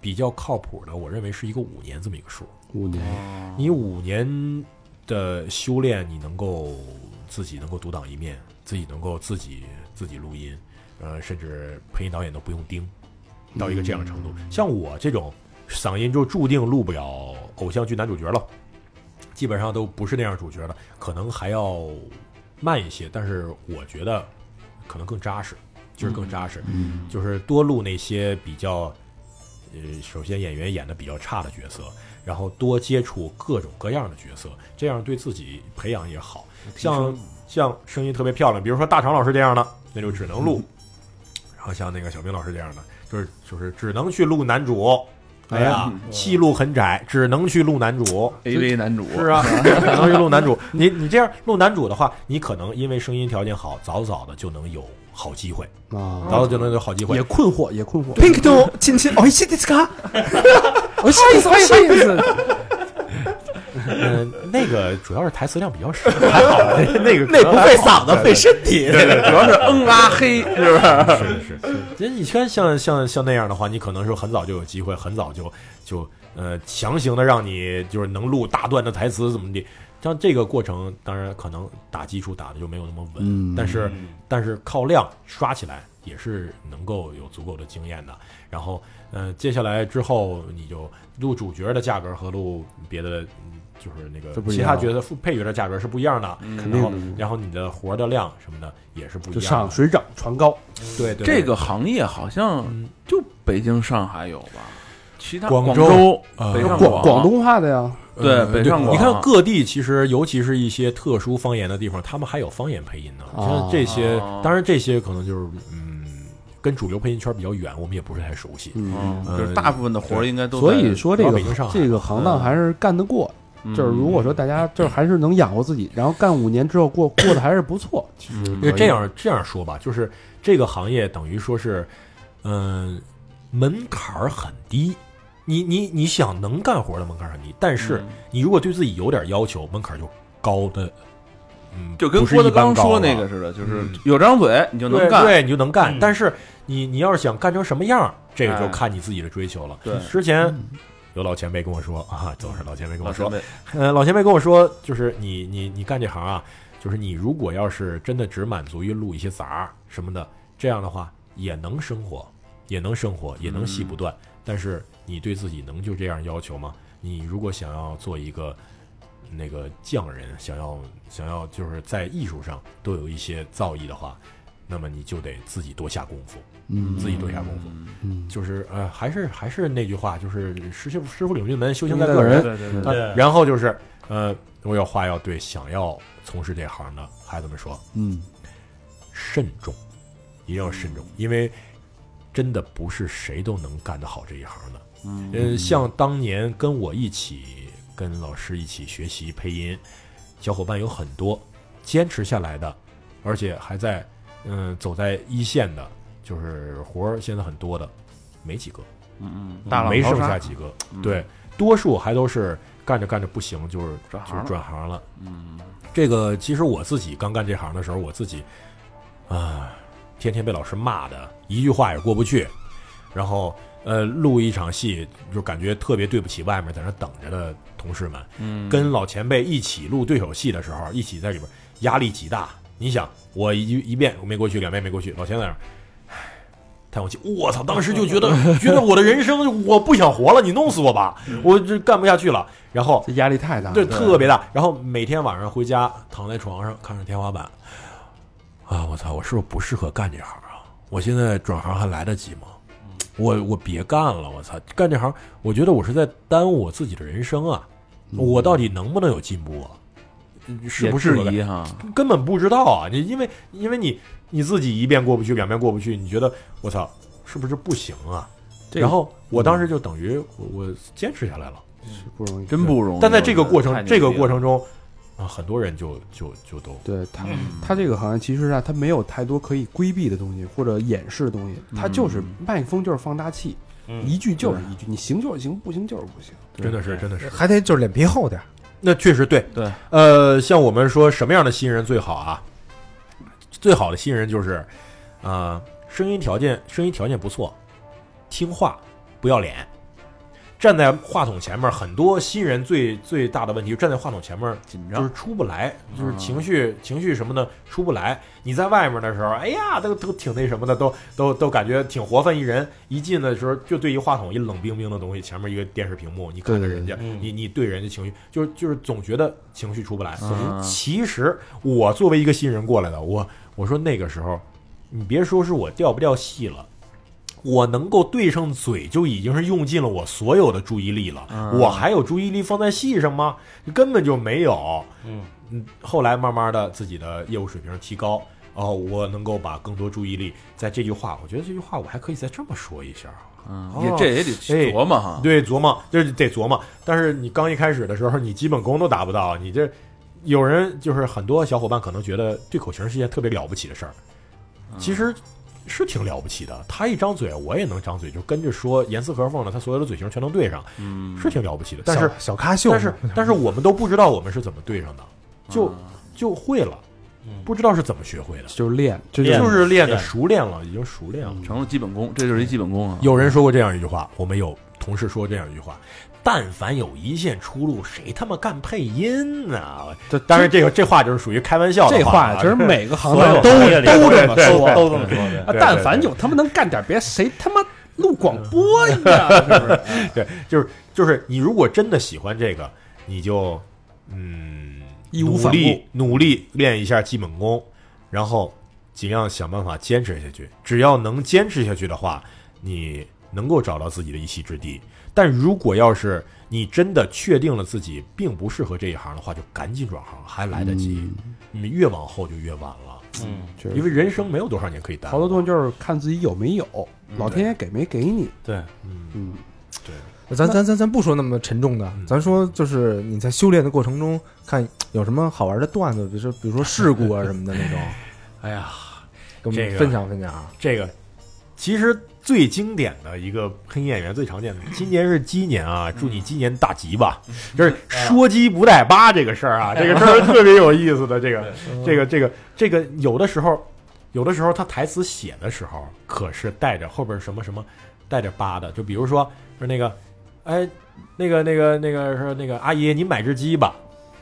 比较靠谱的，我认为是一个五年这么一个数。五年，你五年的修炼，你能够自己能够独当一面，自己能够自己自己录音，呃，甚至配音导演都不用盯，到一个这样的程度。像我这种嗓音就注定录不了偶像剧男主角了，基本上都不是那样主角了，可能还要慢一些，但是我觉得可能更扎实，就是更扎实，嗯就是多录那些比较，呃，首先演员演的比较差的角色，然后多接触各种各样的角色，这样对自己培养也好。像像声音特别漂亮，比如说大长老师这样的，那就只能录；然后像那个小兵老师这样的，就是就是只能去录男主。哎呀，戏路很窄，只能去录男主。 A V 男主是啊，只能去录男主。你你这样录男主的话，你可能因为声音条件好，早早的就能有好机会，啊，早早就能有好机会也。困惑，也困惑。 Pink と亲亲おいしいですか？我啥意思？啥意思？ 嗯，那个主要是台词量比较少，还好，那个那不费嗓子，费身体。对对主要是嗯啊嘿，是不是？是是实你看像像像那样的话，你可能是很早就有机会，很早就就呃强行的让你就是能录大段的台词怎么的。像这个过程，当然可能打基础打的就没有那么稳，嗯但是但是靠量刷起来也是能够有足够的经验的。然后，呃，接下来之后你就录主角的价格和录别的，嗯就是那个其他角色副配角的价格是不一样的。嗯然后肯定的，然后你的活的量什么的也是不一样的。上水涨船高。对对，这个行业好像嗯就北京、上海有吧，其他广州、州啊北上广广东话的呀，对呃北上广你看各地其实，尤其是一些特殊方言的地方，他们还有方言配音呢。哦像这些哦，当然这些可能就是嗯，跟主流配音圈比较远，我们也不是太熟悉。嗯，嗯，就是大部分的活儿应该都在所以说这个这个行当还是干得过。嗯就是如果说大家就是还是能养活自己，然后干五年之后过过得还是不错，其实因为这样这样说吧，就是这个行业等于说是，嗯、门槛儿很低。你你你想能干活的门槛儿很低，但是嗯你如果对自己有点要求，门槛儿就高的，嗯，就跟郭德纲说那个似的，就是嗯有张嘴你就能干。对对，你就能干。嗯但是你你要是想干成什么样，这个就哎看你自己的追求了。对之前有老前辈跟我说啊，总是老前辈跟我说，呃，老前辈跟我说，就是你你你干这行啊，就是你如果要是真的只满足于录一些杂儿什么的，这样的话也能生活，也能生活，也能戏不断。但是你对自己能就这样要求吗？你如果想要做一个那个匠人，想要想要就是在艺术上都有一些造诣的话，那么你就得自己多下功夫，嗯自己多下功夫。嗯，就是呃，还是还是那句话，就是师傅师傅领进门，修行在个人。对对对然后就是呃，我有话要对想要从事这行的孩子们说，嗯慎重，一定要慎重，因为真的不是谁都能干得好这一行的。嗯呃，像当年跟我一起跟老师一起学习配音，小伙伴有很多坚持下来的，而且还在嗯、走在一线的，就是活儿现在很多的，没几个，嗯嗯，没剩下几个。嗯对，多数还都是干着干着不行，就是就转行了。嗯这个其实我自己刚干这行的时候，我自己啊，天天被老师骂的，一句话也过不去。然后呃，录一场戏就感觉特别对不起外面在那等着的同事们。嗯，跟老前辈一起录对手戏的时候，一起在里边压力极大。你想，我一一遍没过去，两遍没过去，老钱在那儿，唉，叹口气。我操！当时就觉得 觉得我的人生我不想活了，你弄死我吧，我这干不下去了。然后这压力太大了。对，特别大。然后每天晚上回家躺在床上看着天花板，啊，我操，我是不是不适合干这行啊？我现在转行还来得及吗？我我别干了，我操，干这行，我觉得我是在耽误我自己的人生啊！我到底能不能有进步啊？是不是疑哈？根本不知道啊！你因为因为你你自己一遍过不去，两遍过不去，你觉得我操，是不是不行啊？然后我当时就等于我我坚持下来了。是不容易，真不容易。但在这个过程这个过程中啊，很多人就就就都对他，嗯他这个行业其实啊，他没有太多可以规避的东西或者掩饰的东西，他就是麦克风就是放大器，嗯一句就是一句，你行就是行，不行就是不行。真的是真的是，还得就是脸皮厚点儿。那确实对对。呃，像我们说什么样的新人最好啊？最好的新人就是，啊，声音条件声音条件不错，听话，不要脸。站在话筒前面，很多新人最最大的问题，就站在话筒前面紧张就是出不来，就是嗯情绪、情绪什么的出不来。你在外面的时候，哎呀，都都挺那什么的，都都都感觉挺活泛一人。一进的时候，就对一话筒一冷冰冰的东西，前面一个电视屏幕，你看着人家，嗯你你对人家情绪，就是就是总觉得情绪出不来。嗯其实我作为一个新人过来的，我我说那个时候，你别说是我掉不掉戏了。我能够对上嘴，就已经是用尽了我所有的注意力了。嗯我还有注意力放在戏上吗？根本就没有。嗯嗯，后来慢慢的自己的业务水平提高，哦，我能够把更多注意力在这句话。我觉得这句话我还可以再这么说一下。嗯，这也得哎琢磨哈。对，琢磨就是得琢磨。但是你刚一开始的时候，你基本功都达不到，你这有人就是很多小伙伴可能觉得对口型是件特别了不起的事儿，其实是挺了不起的。他一张嘴，我也能张嘴，就跟着说严丝合缝的，他所有的嘴型全能对上，嗯，是挺了不起的。但是小小咖秀，但是但是我们都不知道我们是怎么对上的，就嗯就会了嗯，不知道是怎么学会的，就是练，这练就是练的熟练了，已经熟练了。成了基本功，这就是一基本功啊。有人说过这样一句话，我们有同事说这样一句话：但凡有一线出路，谁他妈干配音呢、这当然，这个这话就是属于开玩笑的这话这，话其实每个行业里都这么说。都这么说但凡有他妈能干点别，谁他妈录广播呀？是不是？对，就是就是你如果真的喜欢这个，你就嗯努义无反顾努力练一下基本功，然后尽量想办法坚持下去。只要能坚持下去的话，你能够找到自己的一席之地。但如果要是你真的确定了自己并不适合这一行的话，就赶紧转行，还来得及。你越往后就越晚了，嗯，就是因为人生没有多少年可以待。好多东西就是看自己有没有，老天爷给没给你。对，嗯，嗯，对，咱咱咱咱不说那么沉重的嗯，咱说就是你在修炼的过程中，看有什么好玩的段子，比如说比如说事故啊什么的那种，哎呀，跟我们分享分享啊。这个其实最经典的一个配音演员最常见的，今年是鸡年啊，祝你鸡年大吉吧。就是说鸡不带八这个事儿啊，这个事儿特别有意思的。这个这个这个这个有的时候，有的时候他台词写的时候，可是带着后边什么什么带着八的，就比如说说那个，哎，那个那个那个说那个阿姨，你买只鸡吧。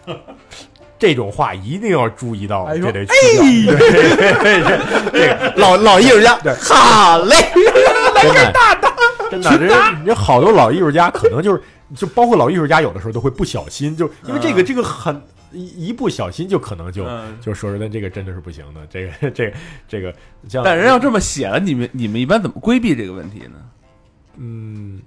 这种话一定要注意到，哎这得去掉。对对对，这个老老艺术家，对。好嘞，真的，真的，这这好多老艺术家可能就是，就包括老艺术家有的时候都会不小心，就因为这个这个很一一不小心就可能就嗯。就说出来这个真的是不行的，这个 这个这个像但人要这么写了，你们你们一般怎么规避这个问题呢？嗯，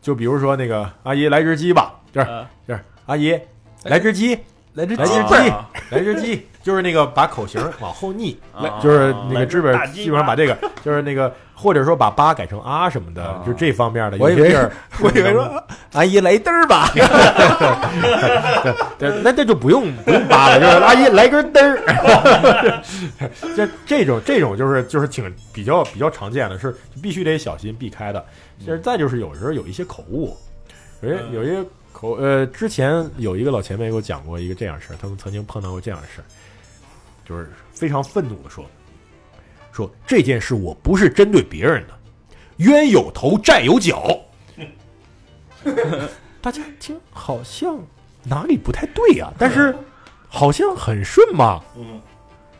就比如说那个阿姨来只鸡吧，这儿啊这儿阿姨来只鸡，来只来只啊鸡，来只鸡，就是那个把口型往后逆，啊就是那个来只基本基本上把这个就是那个或者说把八改成啊什么的啊，就这方面的，我以为有些地儿我以为说阿姨来嘚儿吧，对，那那就不用不用八了，就是阿姨来根嘚儿。这这种这种就是就是挺比较比较常见的，是必须得小心避开的。其实再就是有时候有一些口误，有些有一些口呃，之前有一个老前辈给我讲过一个这样事儿，他们曾经碰到过这样的事儿，就是非常愤怒的说说这件事我不是针对别人的，冤有头债有脚。大家听好像哪里不太对啊，但是好像很顺嘛。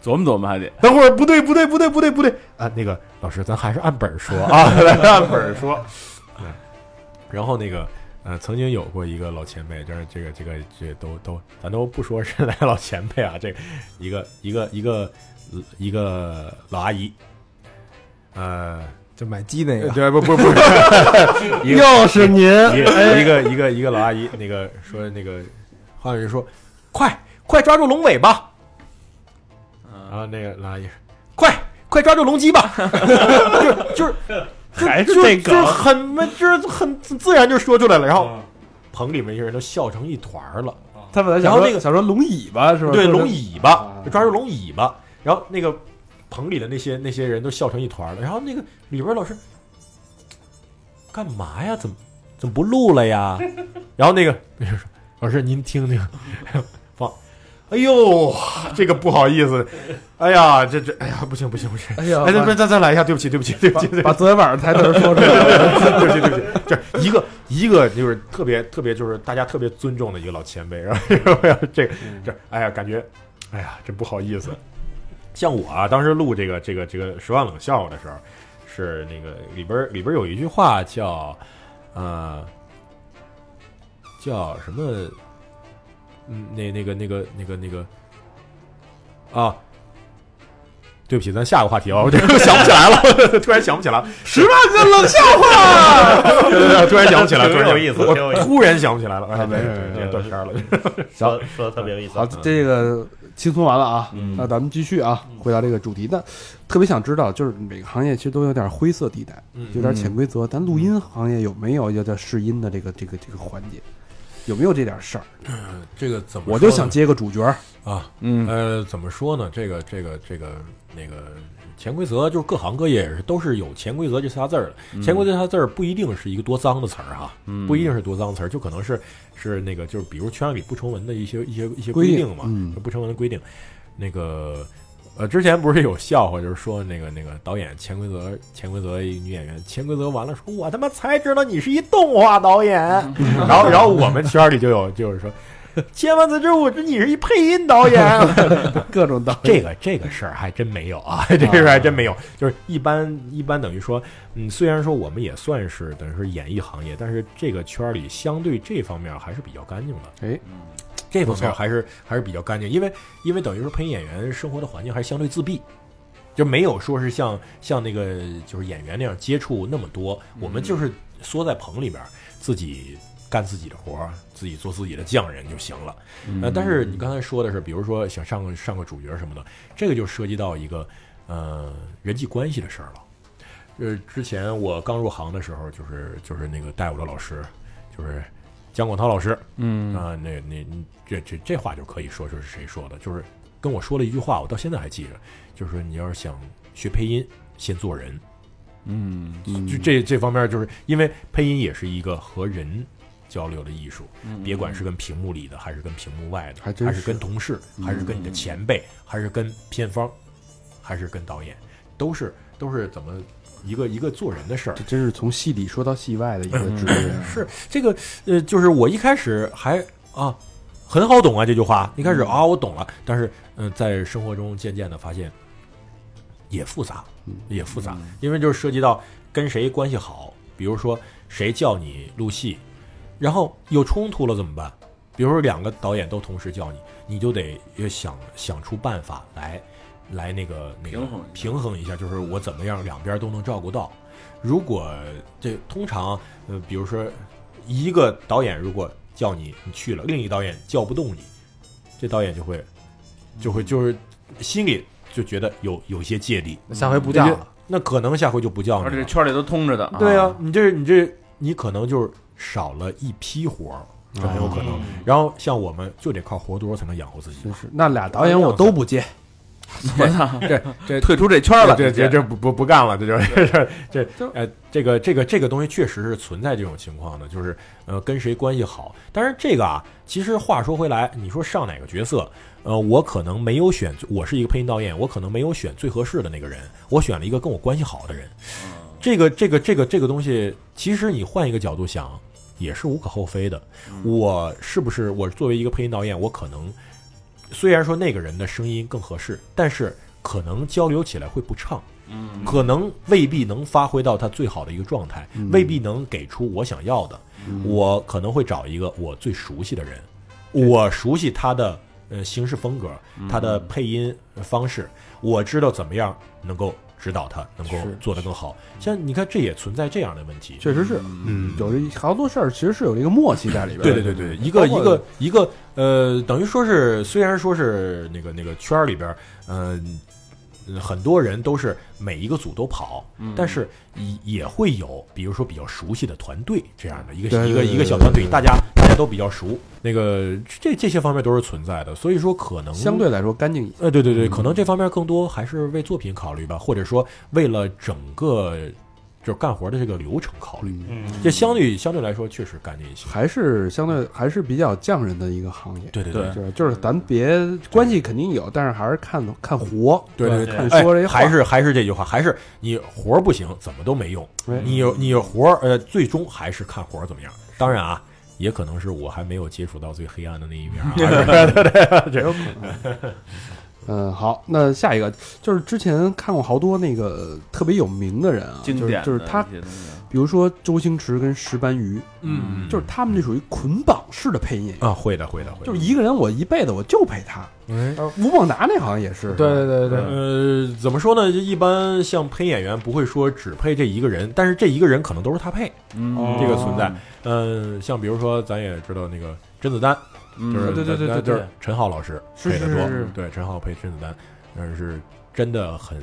琢磨琢磨还得等会儿不对不对不对不对不对啊！那个老师，咱还是按本儿说啊，按本儿说。对，然后那个呃，曾经有过一个老前辈，就是这个这个这都都，咱都不说是哪个老前辈啊，这个一个一个一个一个老阿姨，呃，就买鸡那个，对，不不不是，又是您，一个一个一个老阿姨，那个说那个好像是说，快快抓住龙尾巴，然后那个老阿姨，快快抓住龙鸡吧，就是就是还是就这就是个，很就是很自然就说出来了，然后棚里面一些人都笑成一团儿了。他本来想说然后那个想说龙尾巴是吧？对，龙尾巴啊，抓住龙尾巴，然后那个棚里的那些那些人都笑成一团了，然后那个里边老师干嘛呀？怎么怎么不录了呀？然后那个那个说老师您听听放，哎呦，这个不好意思，哎呀，这这哎呀不行不行不行，哎呀，哎，再再再来一下，对不起对不起对不起把昨天晚上台词说出来了。对不起，对不起，这一个一个就是特别特别就是大家特别尊重的一个老前辈，然后然后这个这哎呀，感觉哎呀，真不好意思。像我啊，当时录这个这个这个十万冷笑话的时候，是那个里边里边有一句话叫呃叫什么？嗯，那那个那个那个那个啊。对不起，咱下个话题啊，我这个想不起来了，突然想不起来了。十万个冷笑话，对对对，突然想不起来，突然有意思我突然想不起来了，哎，啊没事没事断片了。说说的特别有意思。好，这个轻松完了啊，嗯那咱们继续啊，回到这个主题。那特别想知道，就是每个行业其实都有点灰色地带，嗯有点潜规则。咱录音行业有没有要叫试音的这个这个这个环节？有没有这点事儿？这个怎么？我就想接个主角儿，啊，嗯呃，怎么说呢？这个这个这个那个潜规则，就是各行各业也是都是有潜规则这仨字儿的。潜规则这仨字儿不一定是一个多脏的词儿哈，不一定是多脏词儿，就可能是是那个就是比如圈里不成文的一些一些一些规规定定嘛，嗯不成文的规定。那个呃，之前不是有笑话，就是说那个那个导演潜规则，潜规则一女演员潜规则完了说，我他妈才知道你是一动画导演。然后然后我们圈里就有就是说。千万次之我知你是一配音导演，各种道这个这个事儿还真没有啊，这个事儿还真没有。就是一般一般等于说，嗯，虽然说我们也算是等于是演艺行业，但是这个圈儿里相对这方面还是比较干净的。哎，这方面还是还是比较干净，因为因为等于说配音演员生活的环境还是相对自闭，就没有说是像像那个就是演员那样接触那么多，我们就是缩在棚里边自己干自己的活儿，自己做自己的匠人就行了。呃，但是你刚才说的是，比如说想上个上个主角什么的，这个就涉及到一个呃人际关系的事儿了。呃，之前我刚入行的时候，就是就是那个带我的老师，就是姜广涛老师，嗯啊、那那这这这话就可以说说是谁说的，就是跟我说了一句话，我到现在还记着，就是说你要是想学配音，先做人。嗯就这这方面，就是因为配音也是一个和人交流的艺术，别管是跟屏幕里的，还是跟屏幕外的，还是跟同事，还是跟你的前辈，还是跟片方，还是跟导演，都是都是怎么一个一个做人的事儿这。真是从戏里说到戏外的一个职业。是这个呃，就是我一开始还啊很好懂啊这句话，一开始啊我懂了，但是嗯、呃在生活中渐渐的发现也复杂，也复杂，因为就是涉及到跟谁关系好，比如说谁叫你录戏，然后有冲突了怎么办？比如说两个导演都同时叫你，你就得要想想出办法来来那个那个平衡平衡一下，就是我怎么样两边都能照顾到。如果这通常呃，比如说一个导演如果叫你你去了，另一导演叫不动你，这导演就会就会就是心里就觉得有有一些芥蒂，下回不叫了。那可能下回就不叫了。且圈里都通着的，对啊，你这你这你可能就是少了一批活儿，这很有可能。然后像我们就得靠活多才能养活自己。那俩导演我都不接，我操，这这退出这圈了，这这这这不不不干了，这就是这这呃，这个这个这个东西确实是存在这种情况的，就是呃跟谁关系好。但是这个啊，其实话说回来，你说上哪个角色，呃，我可能没有选，我是一个配音导演，我可能没有选最合适的那个人，我选了一个跟我关系好的人。这个这个这个这个东西，其实你换一个角度想，也是无可厚非的。我是不是我作为一个配音导演，我可能虽然说那个人的声音更合适，但是可能交流起来会不畅，嗯。可能未必能发挥到他最好的一个状态，嗯。未必能给出我想要的。我可能会找一个我最熟悉的人，我熟悉他的呃行事风格，他的配音方式，我知道怎么样能够指导他，能够做得更好。像你看，这也存在这样的问题。确实是，嗯有一好多事儿其实是有这个默契在里边。对对对对，一个一个一个呃，等于说是虽然说是那个那个圈儿里边，嗯、呃，很多人都是每一个组都跑，但是也也会有，比如说比较熟悉的团队这样的一个一个一个小团队，大家都比较熟，那个这这些方面都是存在的，所以说可能相对来说干净一些。呃，对对对，可能这方面更多还是为作品考虑吧，或者说为了整个就是干活的这个流程考虑，嗯，嗯，这相对相对来说确实干净一些。还是相对还是比较匠人的一个行业。对对对就是就是咱别关系肯定有，但是还是看看活。对对看哎说这话还是还是这句话，还是你活不行，怎么都没用。哎你有你有活，呃，最终还是看活怎么样。当然啊，也可能是我还没有接触到最黑暗的那一面啊。这有可能。嗯，好，那下一个就是之前看过好多那个特别有名的人啊，就是经典就是他比如说周星驰跟石斑鱼，嗯。就是他们这属于捆绑式的配音，啊，会的会的会的。就是一个人我一辈子我就配他。吴孟达那好像也是，对对对对，呃，怎么说呢？就一般像配演员不会说只配这一个人，但是这一个人可能都是他配。嗯，这个存在。嗯，像比如说咱也知道那个甄子丹，嗯。就是对对对对就是对陈浩老师是配的多。是是。是，对，陈浩配甄子丹，但是真的很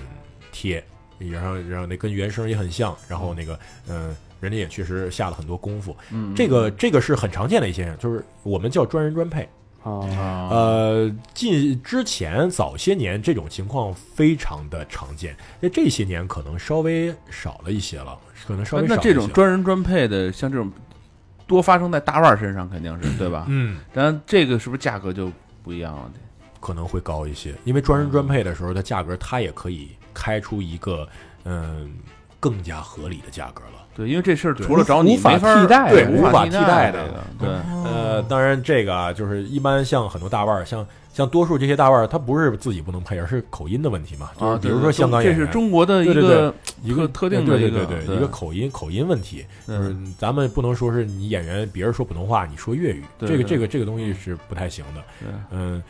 贴，然后然后那跟原声也很像，然后那个嗯、人家也确实下了很多功夫，嗯这个这个是很常见的一现象，就是我们叫专人专配。啊，啊呃，近之前早些年这种情况非常的常见，那这些年可能稍微少了一些了，可能稍微少那了一些这种专人专配的，像这种多发生在大腕儿身上，肯定是对吧？嗯。但这个是不是价格就不一样了？可能会高一些，因为专人专配的时候，它价格它也可以开出一个嗯更加合理的价格了。对，因为这事儿除了找你无法没法替代对无无法替替代代的对，呃，当然这个啊，就是一般像很多大腕儿，像像多数这些大腕儿，他不是自己不能配，而是口音的问题嘛。就是啊，比如说香港演员。这是，中国的一个一个特特定的对对一个对对对。一个口音口音问题，对。就是咱们不能说是你演员别人说普通话，你说粤语，这个这个这个东西是不太行的。嗯，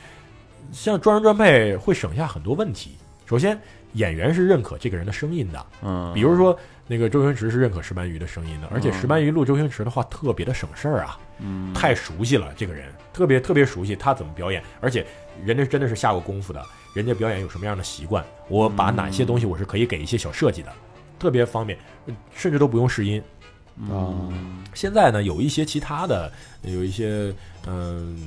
像专人专配会省下很多问题。首先，演员是认可这个人的声音的，嗯，比如说那个周星驰是认可石斑鱼的声音的，而且嗯。石斑鱼录周星驰的话特别的省事儿啊，嗯。太熟悉了这个人，特别特别熟悉他怎么表演，而且人家真的是下过功夫的，人家表演有什么样的习惯，我把哪些东西我是可以给一些小设计的，特别方便，甚至都不用试音。嗯。现在呢，有一些其他的，有一些嗯，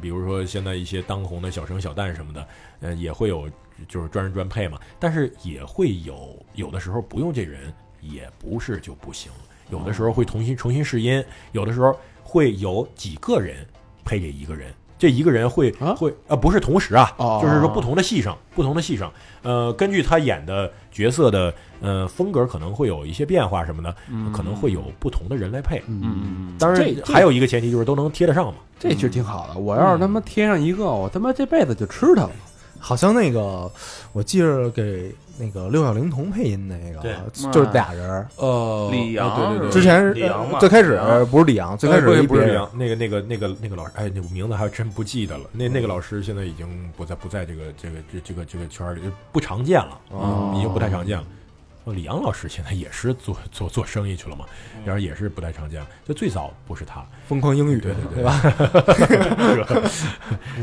比如说现在一些当红的小生小旦什么的，呃，也会有就是专人专配嘛，但是也会有有的时候不用这人，也不是就不行，有的时候会重新重新试音，有的时候会有几个人配给一个人。这一个人会啊会呃不是同时啊，哦就是说不同的戏上，不同的戏上，呃，根据他演的角色的呃风格可能会有一些变化什么的，可能会有不同的人来配。嗯，嗯当然这，还有一个前提就是都能贴得上嘛。这其实挺好的。我要是他妈贴上一个，我他妈这辈子就吃他了。好像那个我记着给那个六小龄童配音那个对，就是俩人儿。呃李阳对对对，之前是李阳嘛最开始不是李阳，最开始不是李阳，那个那个那个那个老师，哎，那个名字还真不记得了。那那个老师现在已经不在不在这个这个这这个这个圈里，不常见了，哦已经不太常见了。哦李阳老师现在也是做做做生意去了嘛，然后也是不太常见。就最早不是他，疯狂英语，对对对。对吧？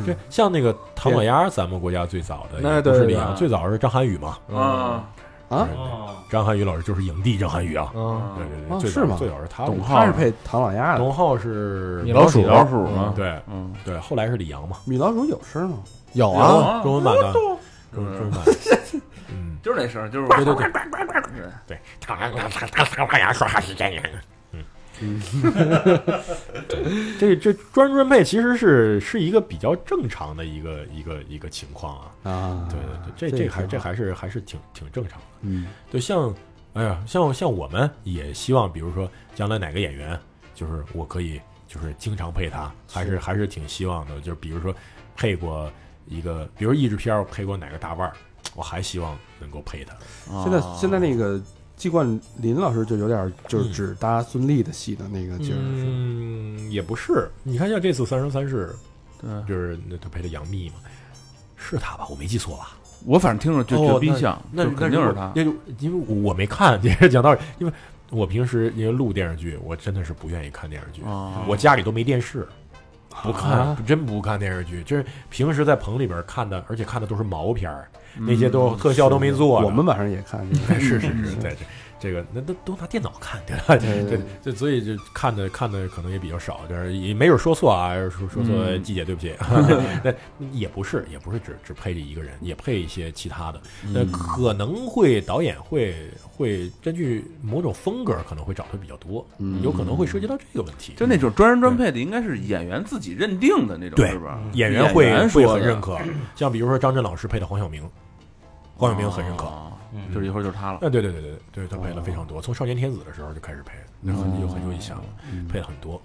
这 像那个唐老鸭，咱们国家最早的那也不是对对李阳，最早是张涵予嘛。啊。啊？哦，张涵予老师就是影帝张涵予啊，嗯，对对对，哦是吗最早最早是他，董浩他是配唐老鸭的，董浩是米老鼠米老鼠嘛，对嗯，对，后来是李阳嘛，米老鼠有声吗？有有啊，啊中文版的，中文版，嗯，就是那声儿，就是对对对。对，对，唐唐老鸭说话是这样，嗯，这这专专配其实是是一个比较正常的一个一个一个情况啊，啊，对对对，这这这还这还是还是挺挺正常的。嗯。就像，哎呀，像像我们也希望，比如说将来哪个演员，就是我可以就是经常配他，还是还是挺希望的。就是比如说配过一个，比如译制片配过哪个大腕儿，我还希望能够配他。现在哦现在那个季冠霖老师就有点就是嗯只搭孙俪的戏的那个劲儿，嗯，也不是，你看像这次《三生三世对》，就是那他配的杨幂嘛，是他吧？我没记错吧？我反正听着就哦就逼像，就肯定是他。因为因为我没看，也 是讲道理，因为我平时因为录电视剧，我真的是不愿意看电视剧，啊我家里都没电视。不看，啊真不看电视剧，就是平时在棚里边看的，而且看的都是毛片儿，嗯那些都特效都没做的。我们晚上也看，是 是是，对这这个那都都拿电脑看，对吧？对对这所以就看的看的可能也比较少，就是也没准说错啊，说说错，嗯季姐对不起。那也不是也不是只只配这一个人，也配一些其他的。那嗯可能会导演会会根据某种风格，可能会找的比较多，嗯有可能会涉及到这个问题。就那种专人专配的，应该是演员自己认定的那种，对是吧？演员会会很认可，像比如说张震老师配的黄晓明，黄晓明很认可。哦就是一会儿就是他了。啊，对对对对对，他配了非常多，从少年天子的时候就开始配，那很有很久以前了，配了很多，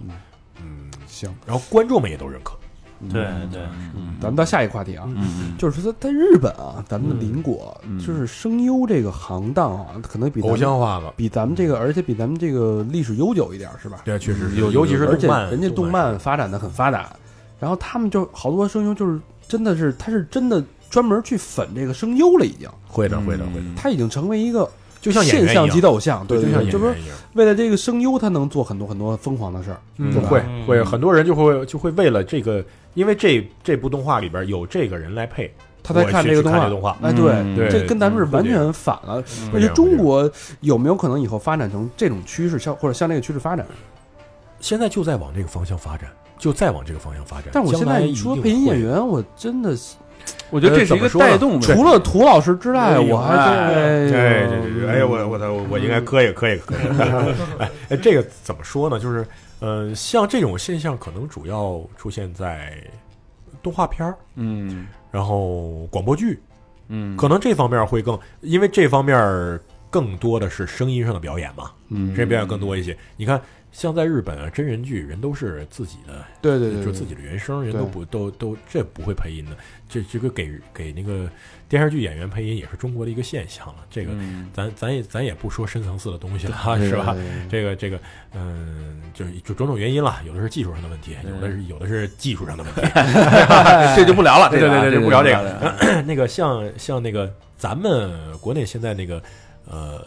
嗯，行，然后观众们也都认可，对对，嗯。咱们到下一个话题啊，嗯就是说在日本啊，咱们的邻国嗯。就是声优这个行当啊，可能比咱偶像化了，比咱们这个，而且比咱们这个历史悠久一点，是吧？对，确实尤其是而且动漫，人家动漫发展的很发达，然后他们就好多声优就是真的是他是真的专门去粉这个声优了，已经。会的会的会的，嗯他已经成为一个就像演员现象级，的偶像，对就像演员一样，为了这个声优，他能做很多很多疯狂的事儿，嗯，会嗯。会很多人就会就会为了这个，因为这这部动画里边有这个人来配，他在看这个动画。动画，哎，对，嗯。对这跟咱们是完全反了。而且中国有没有可能以后发展成这种趋势，像或者向这个趋势发展？现在就在往这个方向发展，就在往这个方向发展。但我现在说配音演员，我真的是我觉得这是一个带动，除了涂老师之外，我还真哎对哎对对对，哎呀，我我操，我应该磕一个磕一个磕一个。哎，这个怎么说呢？就是呃，像这种现象，可能主要出现在动画片儿，嗯然后广播剧，嗯，可能这方面会更，因为这方面更多的是声音上的表演嘛，嗯这表演更多一些。你看，像在日本啊，真人剧人都是自己的，对对对，就自己的原声，人都不都都这不会配音的。这这个给给那个电视剧演员配音也是中国的一个现象了。这个嗯咱咱也咱也不说深层次的东西了，对 是吧？？这个这个，嗯，就就种种原因了，有的是技术上的问题，有的是有的是技术上的问题。这就不聊了，对对对对，这个啊不聊这个。个。那个像像那个咱们国内现在那个呃，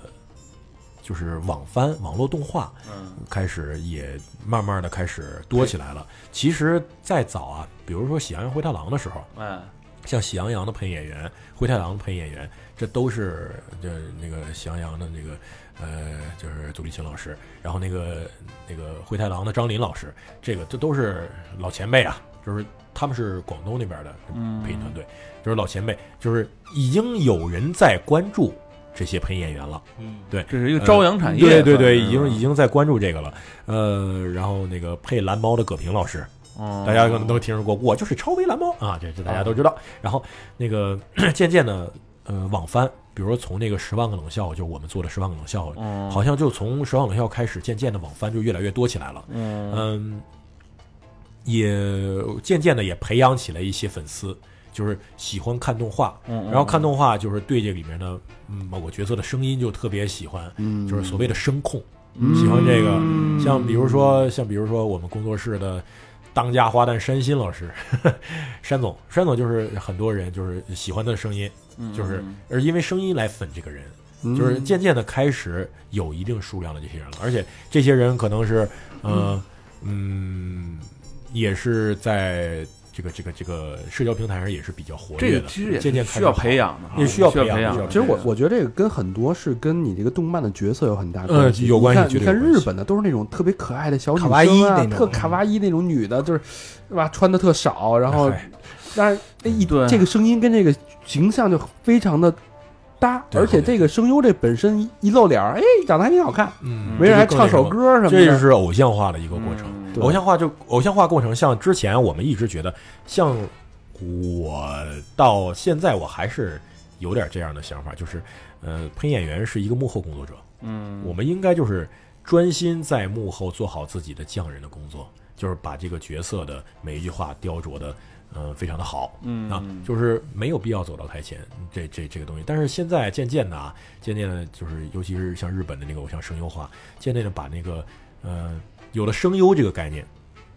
就是网番网络动画嗯。开始也慢慢的开始多起来了。其实再早啊，比如说《喜羊羊灰太狼》的时候，嗯，像喜羊羊的配音演员、灰太狼的配音演员，这都是这那个喜羊羊的那个呃，就是杜立琴老师，然后那个那个灰太狼的张林老师，这个这都是老前辈啊，就是他们是广东那边的嗯。配音团队，就是老前辈，就是已经有人在关注这些配音演员了。嗯，对这是一个朝阳产业，对对对，已经已，经在关注这个了。呃，然后那个配蓝猫的葛平老师，哦大家可能都听说过，我就是超威蓝猫啊，这这大家都知道。然后那个 渐渐的，呃，网翻，比如说从那个十万个冷笑，就是我们做的十万个冷笑，哦好像就从十万个冷笑开始，渐渐的网翻就越来越多起来了。嗯嗯，也渐渐的也培养起来一些粉丝，就是喜欢看动画，嗯，然后看动画就是对这里面的嗯某个角色的声音就特别喜欢，嗯就是所谓的声控，嗯喜欢这个。嗯像比如说，像比如说我们工作室的当家花旦山新老师，山总，山总就是很多人就是喜欢他的声音，嗯就是而因为声音来粉这个人，嗯。就是渐渐的开始有一定数量的这些人了，而且这些人可能是，呃，嗯，也是在这个这个这个社交平台上也是比较活跃的，个其实也渐渐需要培养的，也需要培养需要养。其实我我觉得这个跟很多是跟你这个动漫的角色有很大呃关系。有关系你看日本的都是那种特别可爱的小女卡哇伊生啊，那种特卡哇伊那种女的，就是对吧？穿的特少，然后但是哎一对这个声音跟这个形象就非常的搭，而且这个声优这本身一一露脸儿，哎，长得还挺好看，嗯，没人还唱首歌什么的。这就是偶像化的一个过程。偶像化就偶像化过程，像之前我们一直觉得，像我到现在我还是有点这样的想法，就是呃，配音演员是一个幕后工作者，嗯，我们应该就是专心在幕后做好自己的匠人的工作，就是把这个角色的每一句话雕琢的呃非常的好，嗯。啊，就是没有必要走到台前，这这这个东西。但是现在渐渐的啊，渐渐的，就是尤其是像日本的那个偶像声优化，渐渐的把那个呃有了声优这个概念，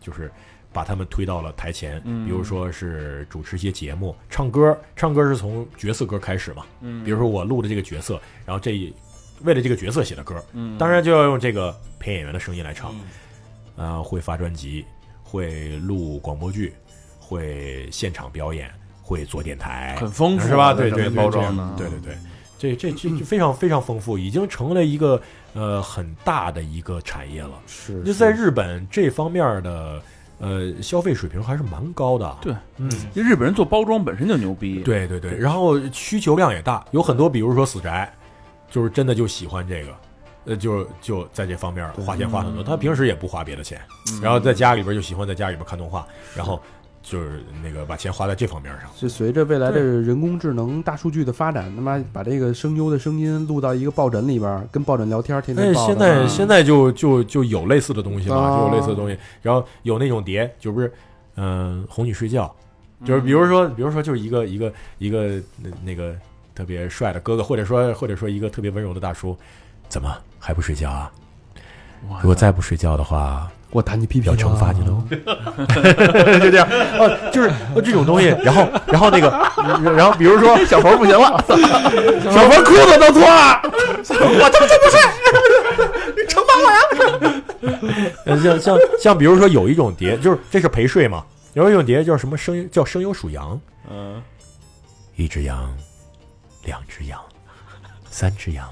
就是把他们推到了台前。嗯比如说是主持一些节目，唱歌，唱歌是从角色歌开始嘛。嗯比如说我录的这个角色，然后这为了这个角色写的歌，嗯当然就要用这个配音演员的声音来唱。啊、会发专辑，会录广播剧，会现场表演，会做电台，很丰富啊是吧？对对对，包装的对对对，这这这这非常非常丰富，已经成了一个呃很大的一个产业了。是就在日本这方面的呃消费水平还是蛮高的。对，嗯。因为日本人做包装本身就牛逼，对对对，然后需求量也大，有很多，比如说死宅，就是真的就喜欢这个，呃，就就在这方面花钱花很多。他平时也不花别的钱，然后在家里边就喜欢在家里边看动画，然后就是那个把钱花在这方面上。就随着未来的人工智能、大数据的发展，他妈把这个声优的声音录到一个抱枕里边儿，跟抱枕聊天，天天但是抱着。现在啊现在就就就有类似的东西嘛，啊就有类似的东西，然后有那种碟，就不是嗯、哄你睡觉，就是比如说比如说就是一个一个一个那那个特别帅的哥哥，或者说或者说一个特别温柔的大叔，怎么还不睡觉啊？如果再不睡觉的话，我弹你屁屁要惩罚你喽。就这样，哦，就是哦这种东西，然后然后那个，然后比如说小猴不行了，小猴裤子都脱了，我他妈就不睡，惩罚我呀！像像像，比如说有一种碟，就是这是陪睡嘛，有一种碟叫什么声叫声优属羊，嗯，一只羊，两只羊，三只羊，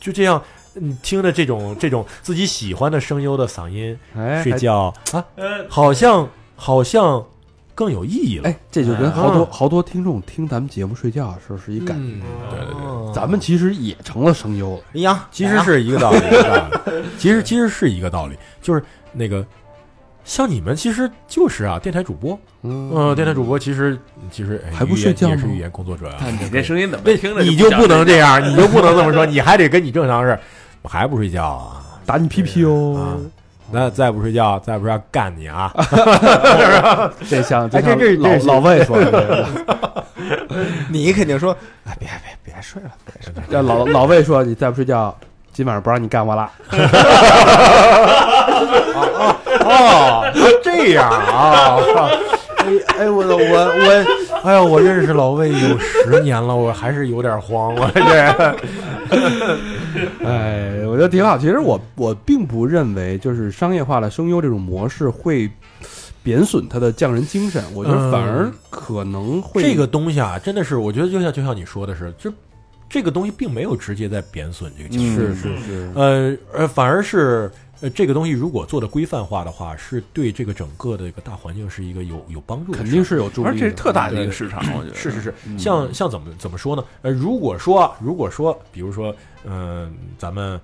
就这样，你听着这种这种自己喜欢的声优的嗓音哎，睡觉啊，好像好像更有意义了。哎，这就跟好多啊。好多听众听咱们节目睡觉的时候是一感觉。嗯，对对对。咱们其实也成了声优了，一样，其实是一个道理，其实其实是一个道理，就是那个像你们其实就是啊，电台主播，嗯。嗯，电台主播其实其实哎还不睡觉也是语言工作者啊，你这声音怎么那听着你就不就不能这样，你就不能这么说，你还得跟你正常是，我还不睡觉啊？打你屁屁啊哦。那再不睡觉，再不睡觉干你啊！这像哎这像老老魏说的，你肯定说，哎，别别别睡了，别睡了。让老老魏说你再不睡觉，今晚上不让你干我了。哦，这样啊！哎哎，我我我，哎呀，我认识老魏有十年了，我还是有点慌，我这。哎，我觉得挺好。其实我我并不认为就是商业化的声优这种模式会贬损他的匠人精神，我觉得反而可能会这个东西啊，真的是，我觉得就像就像你说的是，就这个东西并没有直接在贬损这个精神，是是是，呃呃，反而是呃这个东西如果做的规范化的话，是对这个整个的一个大环境是一个有有帮助的，肯定是有助。而且是特大的一个市场，我觉得。是是是，像像怎么怎么说呢？呃，如果说如果说，比如说，嗯、咱们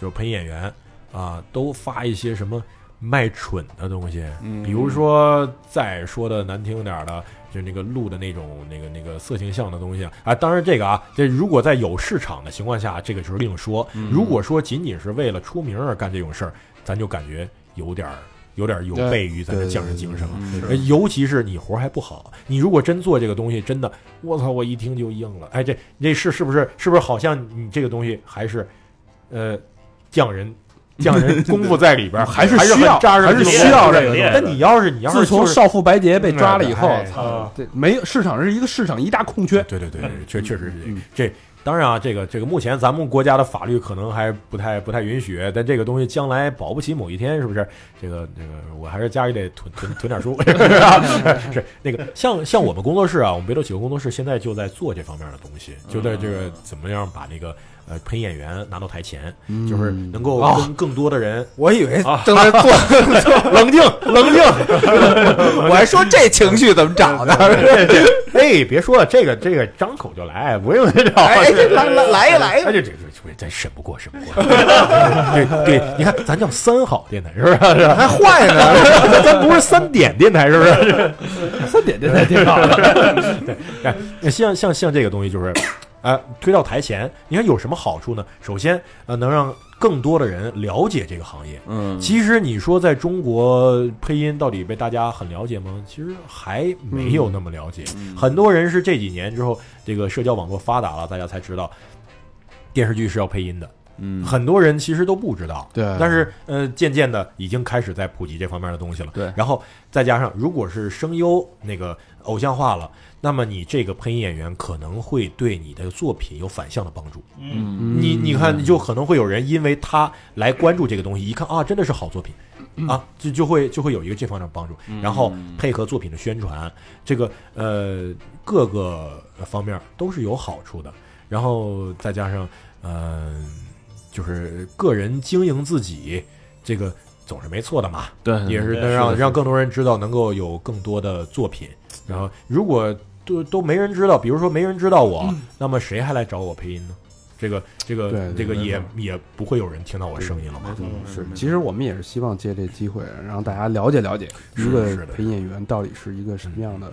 就是配音演员啊，都发一些什么卖蠢的东西，比如说再说的难听点儿的，就那个录的那种那个那个色情像的东西啊啊，当然这个啊，这如果在有市场的情况下，这个就是另说。如果说仅仅是为了出名而干这种事儿，咱就感觉有点儿有点儿有悖于咱的匠人精神了。呃尤其是你活儿还不好，你如果真做这个东西，真的，我操，我一听就硬了。哎，这这是是不是是不是好像你这个东西还是，呃，匠人匠人 功夫在里边，还是需要还是需要这个但你要是你要是自从少妇白洁被抓了以后哎，操，对没有市场是一个市场一大空缺。对对对，确确实是嗯这。当然啊，这个这个目前咱们国家的法律可能还不太不太允许，但这个东西将来保不齐某一天是不是？这个这个我还是家里得囤囤囤点书，是吧？是那个像像我们工作室啊，我们北斗企鹅工作室现在就在做这方面的东西，就在这个怎么样把那个呃陪演员拿到台前，就是能够跟更多的人我以为正在做，冷静冷静，我还说这情绪怎么找的？哎，别说了，这个这个张口就来，不用这找。哎，来来来呀来呀哎，！这这这咱审不过，审不过。对对，你看，咱叫三好电台，是不是？还坏呢，咱不是三点电台，是不是？三点电台挺好的。对，像像像这个东西，就是，呃，推到台前，你看有什么好处呢？首先，呃，能让更多的人了解这个行业。嗯，其实你说在中国配音到底被大家很了解吗？其实还没有那么了解。嗯很多人是这几年之后，这个社交网络发达了，大家才知道电视剧是要配音的。嗯很多人其实都不知道。对但是呃，渐渐的已经开始在普及这方面的东西了。对然后再加上，如果是声优那个偶像化了，那么你这个配音演员可能会对你的作品有反向的帮助。嗯你你看，你就可能会有人因为他来关注这个东西，一看啊，真的是好作品啊，就就会就会有一个这方面的帮助，然后配合作品的宣传，这个呃各个方面都是有好处的。然后再加上呃，就是个人经营自己，这个总是没错的嘛。对也是能让让更多人知道，能够有更多的作品。然后如果都都没人知道，比如说没人知道我，那么谁还来找我配音呢？这个这个这个也也不会有人听到我声音了嘛。是，其实我们也是希望借这机会让大家了解了解一是个是配音演员到底是一个什么样的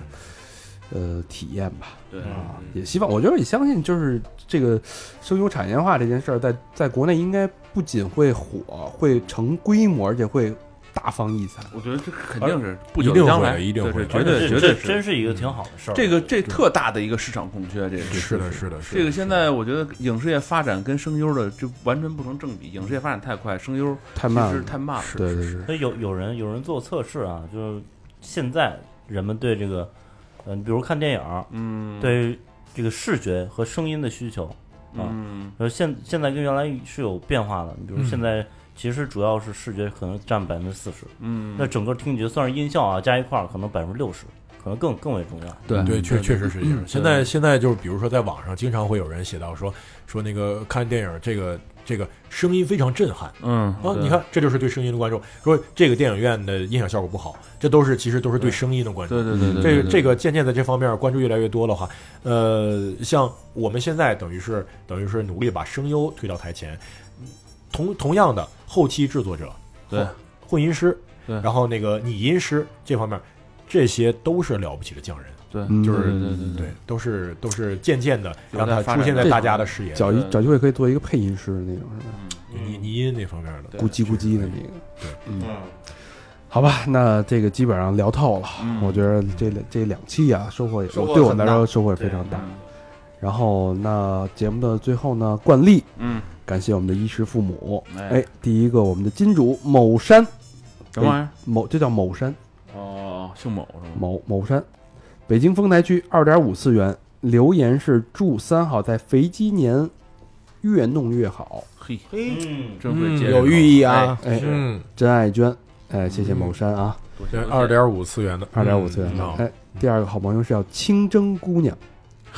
呃体验吧。对啊，也希望，我觉得也相信，就是这个声优产业化这件事儿，在在国内应该不仅会火，会成规模，而且会大放异彩。我觉得这肯定是不一定会久将来，一定会绝对绝对真是一个挺好的事儿。这个这特大的一个市场空缺，这个是的，是的，是的。这个现在我觉得影视业发展跟声优的就完全不成正比，影视业发展太快，声优其实太慢了，太慢了。对对对，所以有有人有人做测试啊，就是现在人们对这个，嗯、比如看电影儿，嗯，，对这个视觉和声音的需求，啊嗯呃，现现在跟原来是有变化的。你比如嗯现在其实主要是视觉可能占百分之四十，嗯，那整个听觉算是音效啊加一块儿，可能百分之六十，可能更更为重要。对对，确确实是这样。现在现在就是，比如说在网上经常会有人写到说说那个看电影这个这个声音非常震撼嗯啊，你看这就是对声音的关注。说这个电影院的音响效果不好，这都是其实都是对声音的关注。对对对对，这个这个渐渐在这方面关注越来越多的话，呃，像我们现在等于是等于是努力把声优推到台前，同同样的后期制作者、对。混混音师，对。然后那个拟音师这方面，这些都是了不起的匠人，对。嗯就是对对对对，都是都是渐渐的让它有待发展的出现在大家的视野，找一找机会可以做一个配音师的那种，是吧？拟拟音那方面的。咕叽咕叽的那个，对，嗯，好吧，那这个基本上聊透了。嗯。我觉得这两这两期啊，收获也收获对我很大。来说收获也非常大。嗯。然后那节目的最后呢，惯例嗯，感谢我们的衣食父母。哎哎，第一个我们的金主某山，什么玩意儿？某这叫某山，哦，姓某是吗？某某山，北京丰台区二点五次元，留言是祝三好在肥鸡年越弄越好。嘿，嘿，真会接有寓意啊！哎，嗯，真爱娟，哎，谢谢某山啊，这二点五次元的，二点五次元的。嗯哎，第二个好朋友是叫清蒸姑娘，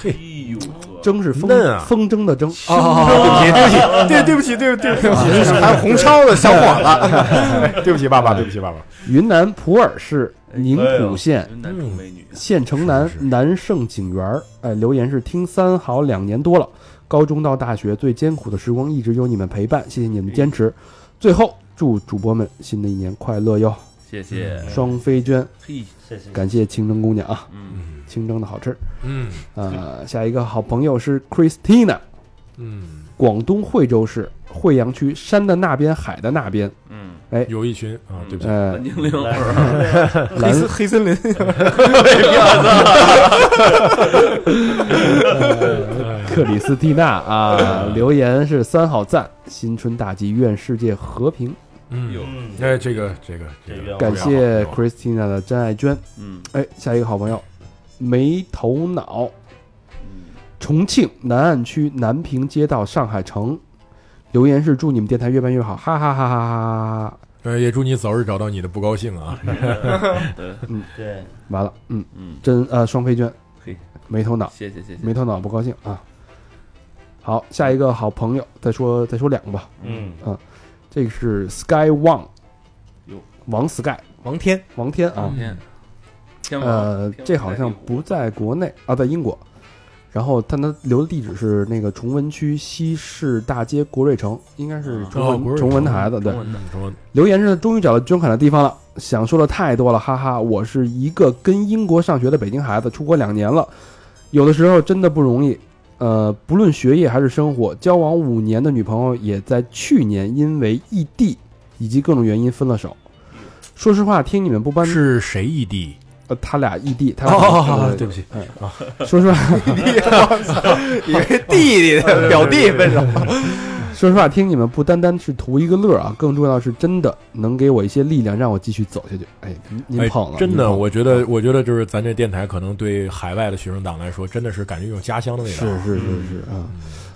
哎呦，蒸是风嫩啊风筝的蒸，哦，对不起，对不起，对对对对不起，对不起，还有红烧的小伙子，对不起，爸爸，对不起，爸爸。云南普洱市宁浦县县城南南盛景园儿，哎，留言是听三好两年多了，高中到大学最艰苦的时光一直有你们陪伴，谢谢你们坚持。最后祝主播们新的一年快乐哟！谢谢，双飞娟，嘿，谢谢。感谢清蒸姑娘啊，嗯，嗯清蒸的好吃。嗯。呃，下一个好朋友是 Christina，嗯，广东惠州市惠阳区山的那边海的那边，嗯，哎。有一群啊，对不起，呃蓝，精灵，黑蓝森黑森林，克里斯蒂娜啊，留言是三好赞，新春大吉，愿世界和平。嗯，嗯，哎，这个这个这个，这个感谢 Christina 的真爱娟。嗯哎，下一个好朋友，没头脑，嗯，重庆南岸区南平街道上海城，留言是祝你们电台越办越好，哈哈哈哈哈哈哈！呃，也祝你早日找到你的不高兴啊！对，对，完了，嗯，嗯，真呃双飞娟，嘿，没头脑，谢谢谢谢，没头脑不高兴啊。好，下一个好朋友，再说再说两个吧。嗯，这个是 Sky Wang，哟，王 Sky 王天，王天啊，天，呃，这好像不在国内啊，在英国。然后他呢留的地址是那个崇文区西市大街国瑞城，应该是崇文、哦崇文的孩子。对，中文的？留言是终于找到捐款的地方了，想说的太多了，哈哈！我是一个跟英国上学的北京孩子，出国两年了，有的时候真的不容易。呃，不论学业还是生活，交往五年的女朋友也在去年因为异地以及各种原因分了手。说实话，听你们不搬，是谁异地？呃，他俩异地，他俩对不起，说实话，以为弟弟的表弟分手，说实话，听你们不单单是图一个乐啊，更重要的是真的能给我一些力量，让我继续走下去。哎，您您哎捧了，真的，我觉得，我觉得就是咱这电台可能对海外的学生党来说，真的是感觉一种家乡的味道。是是是是啊。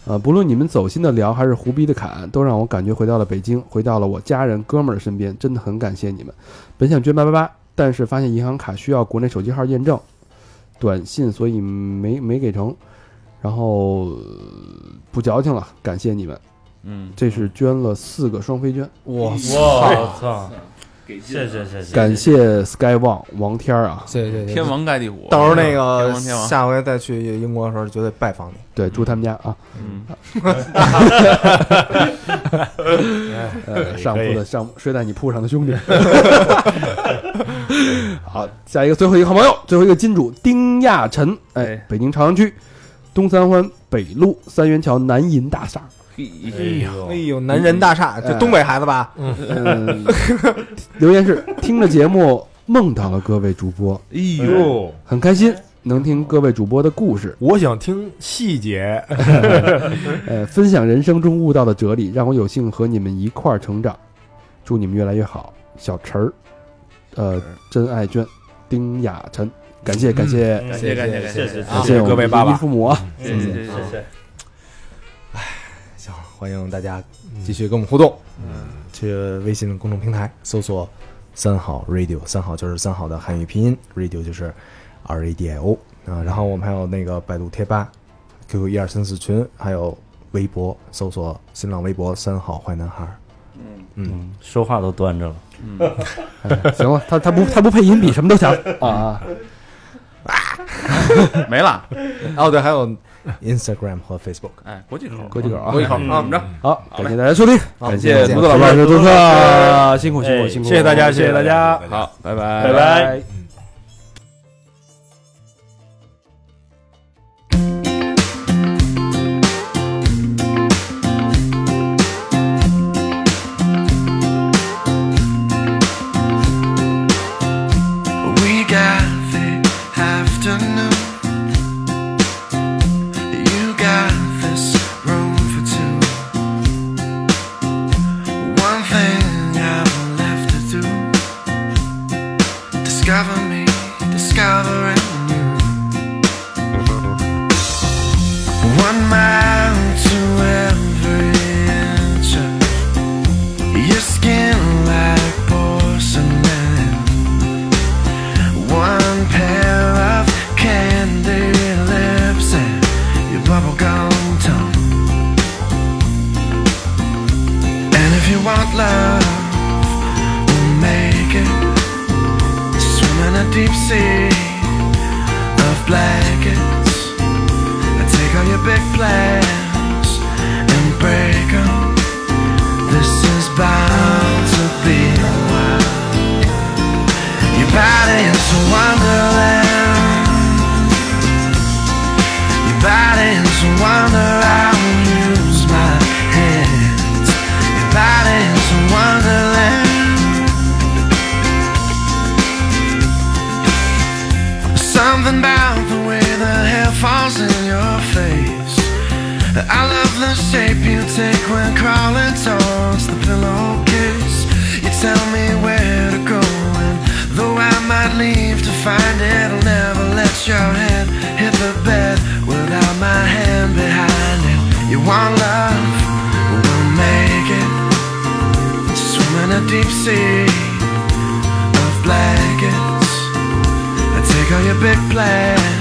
呃，不论你们走心的聊还是胡逼的侃，都让我感觉回到了北京，回到了我家人哥们儿身边，真的很感谢你们。本想捐八八八，但是发现银行卡需要国内手机号验证、短信，所以没没给成，然后、呃不矫情了，感谢你们。嗯，这是捐了四个双飞捐，哇哇，我操！谢谢谢谢，感谢 Sky 王王天儿啊，谢谢谢谢。天王盖地虎，到时候那个王天王，下回再去英国的时候，绝对拜访你。对，住他们家啊，嗯，呃，上铺的上睡在你铺上的兄弟。好，下一个最后一个好朋友，最后一个金主丁亚晨，哎哎，北京朝阳区东三环北路三元桥南银大厦。哎呦哎呦，呦，男人大厦，这东北孩子吧？嗯，留言是听着节目梦到了各位主播，哎呦，很开心能听各位主播的故事，我想听细节。呃，分享人生中悟到的哲理，让我有幸和你们一块儿成长。祝你们越来越好，小陈儿，呃，真爱娟，丁雅晨，感谢感谢。感感谢感谢感谢谢各位爸爸。父母啊，谢谢谢谢谢谢，行，欢迎大家继续跟我们互动。嗯，去微信公众平台搜索“三好 radio”，三好就是三好的汉语拼音，radio 就是 R A D I O 啊。然后我们还有那个百度贴吧、QQ 一二三四群，还有微博，搜索新浪微博“三好坏男孩”。嗯嗯，说话都端着了，哎行了，他他不他不配音比什么都强啊 啊！没了，嗯，哦对，还有 Instagram 和 Facebook。哎，国际口，国际口啊国际口嗯啊，怎么着？好，感谢大家收听，感谢再见独子老师老师督测，辛苦辛苦哎辛苦，谢谢大家，谢谢大家。好，拜拜，拜拜。perfect plan.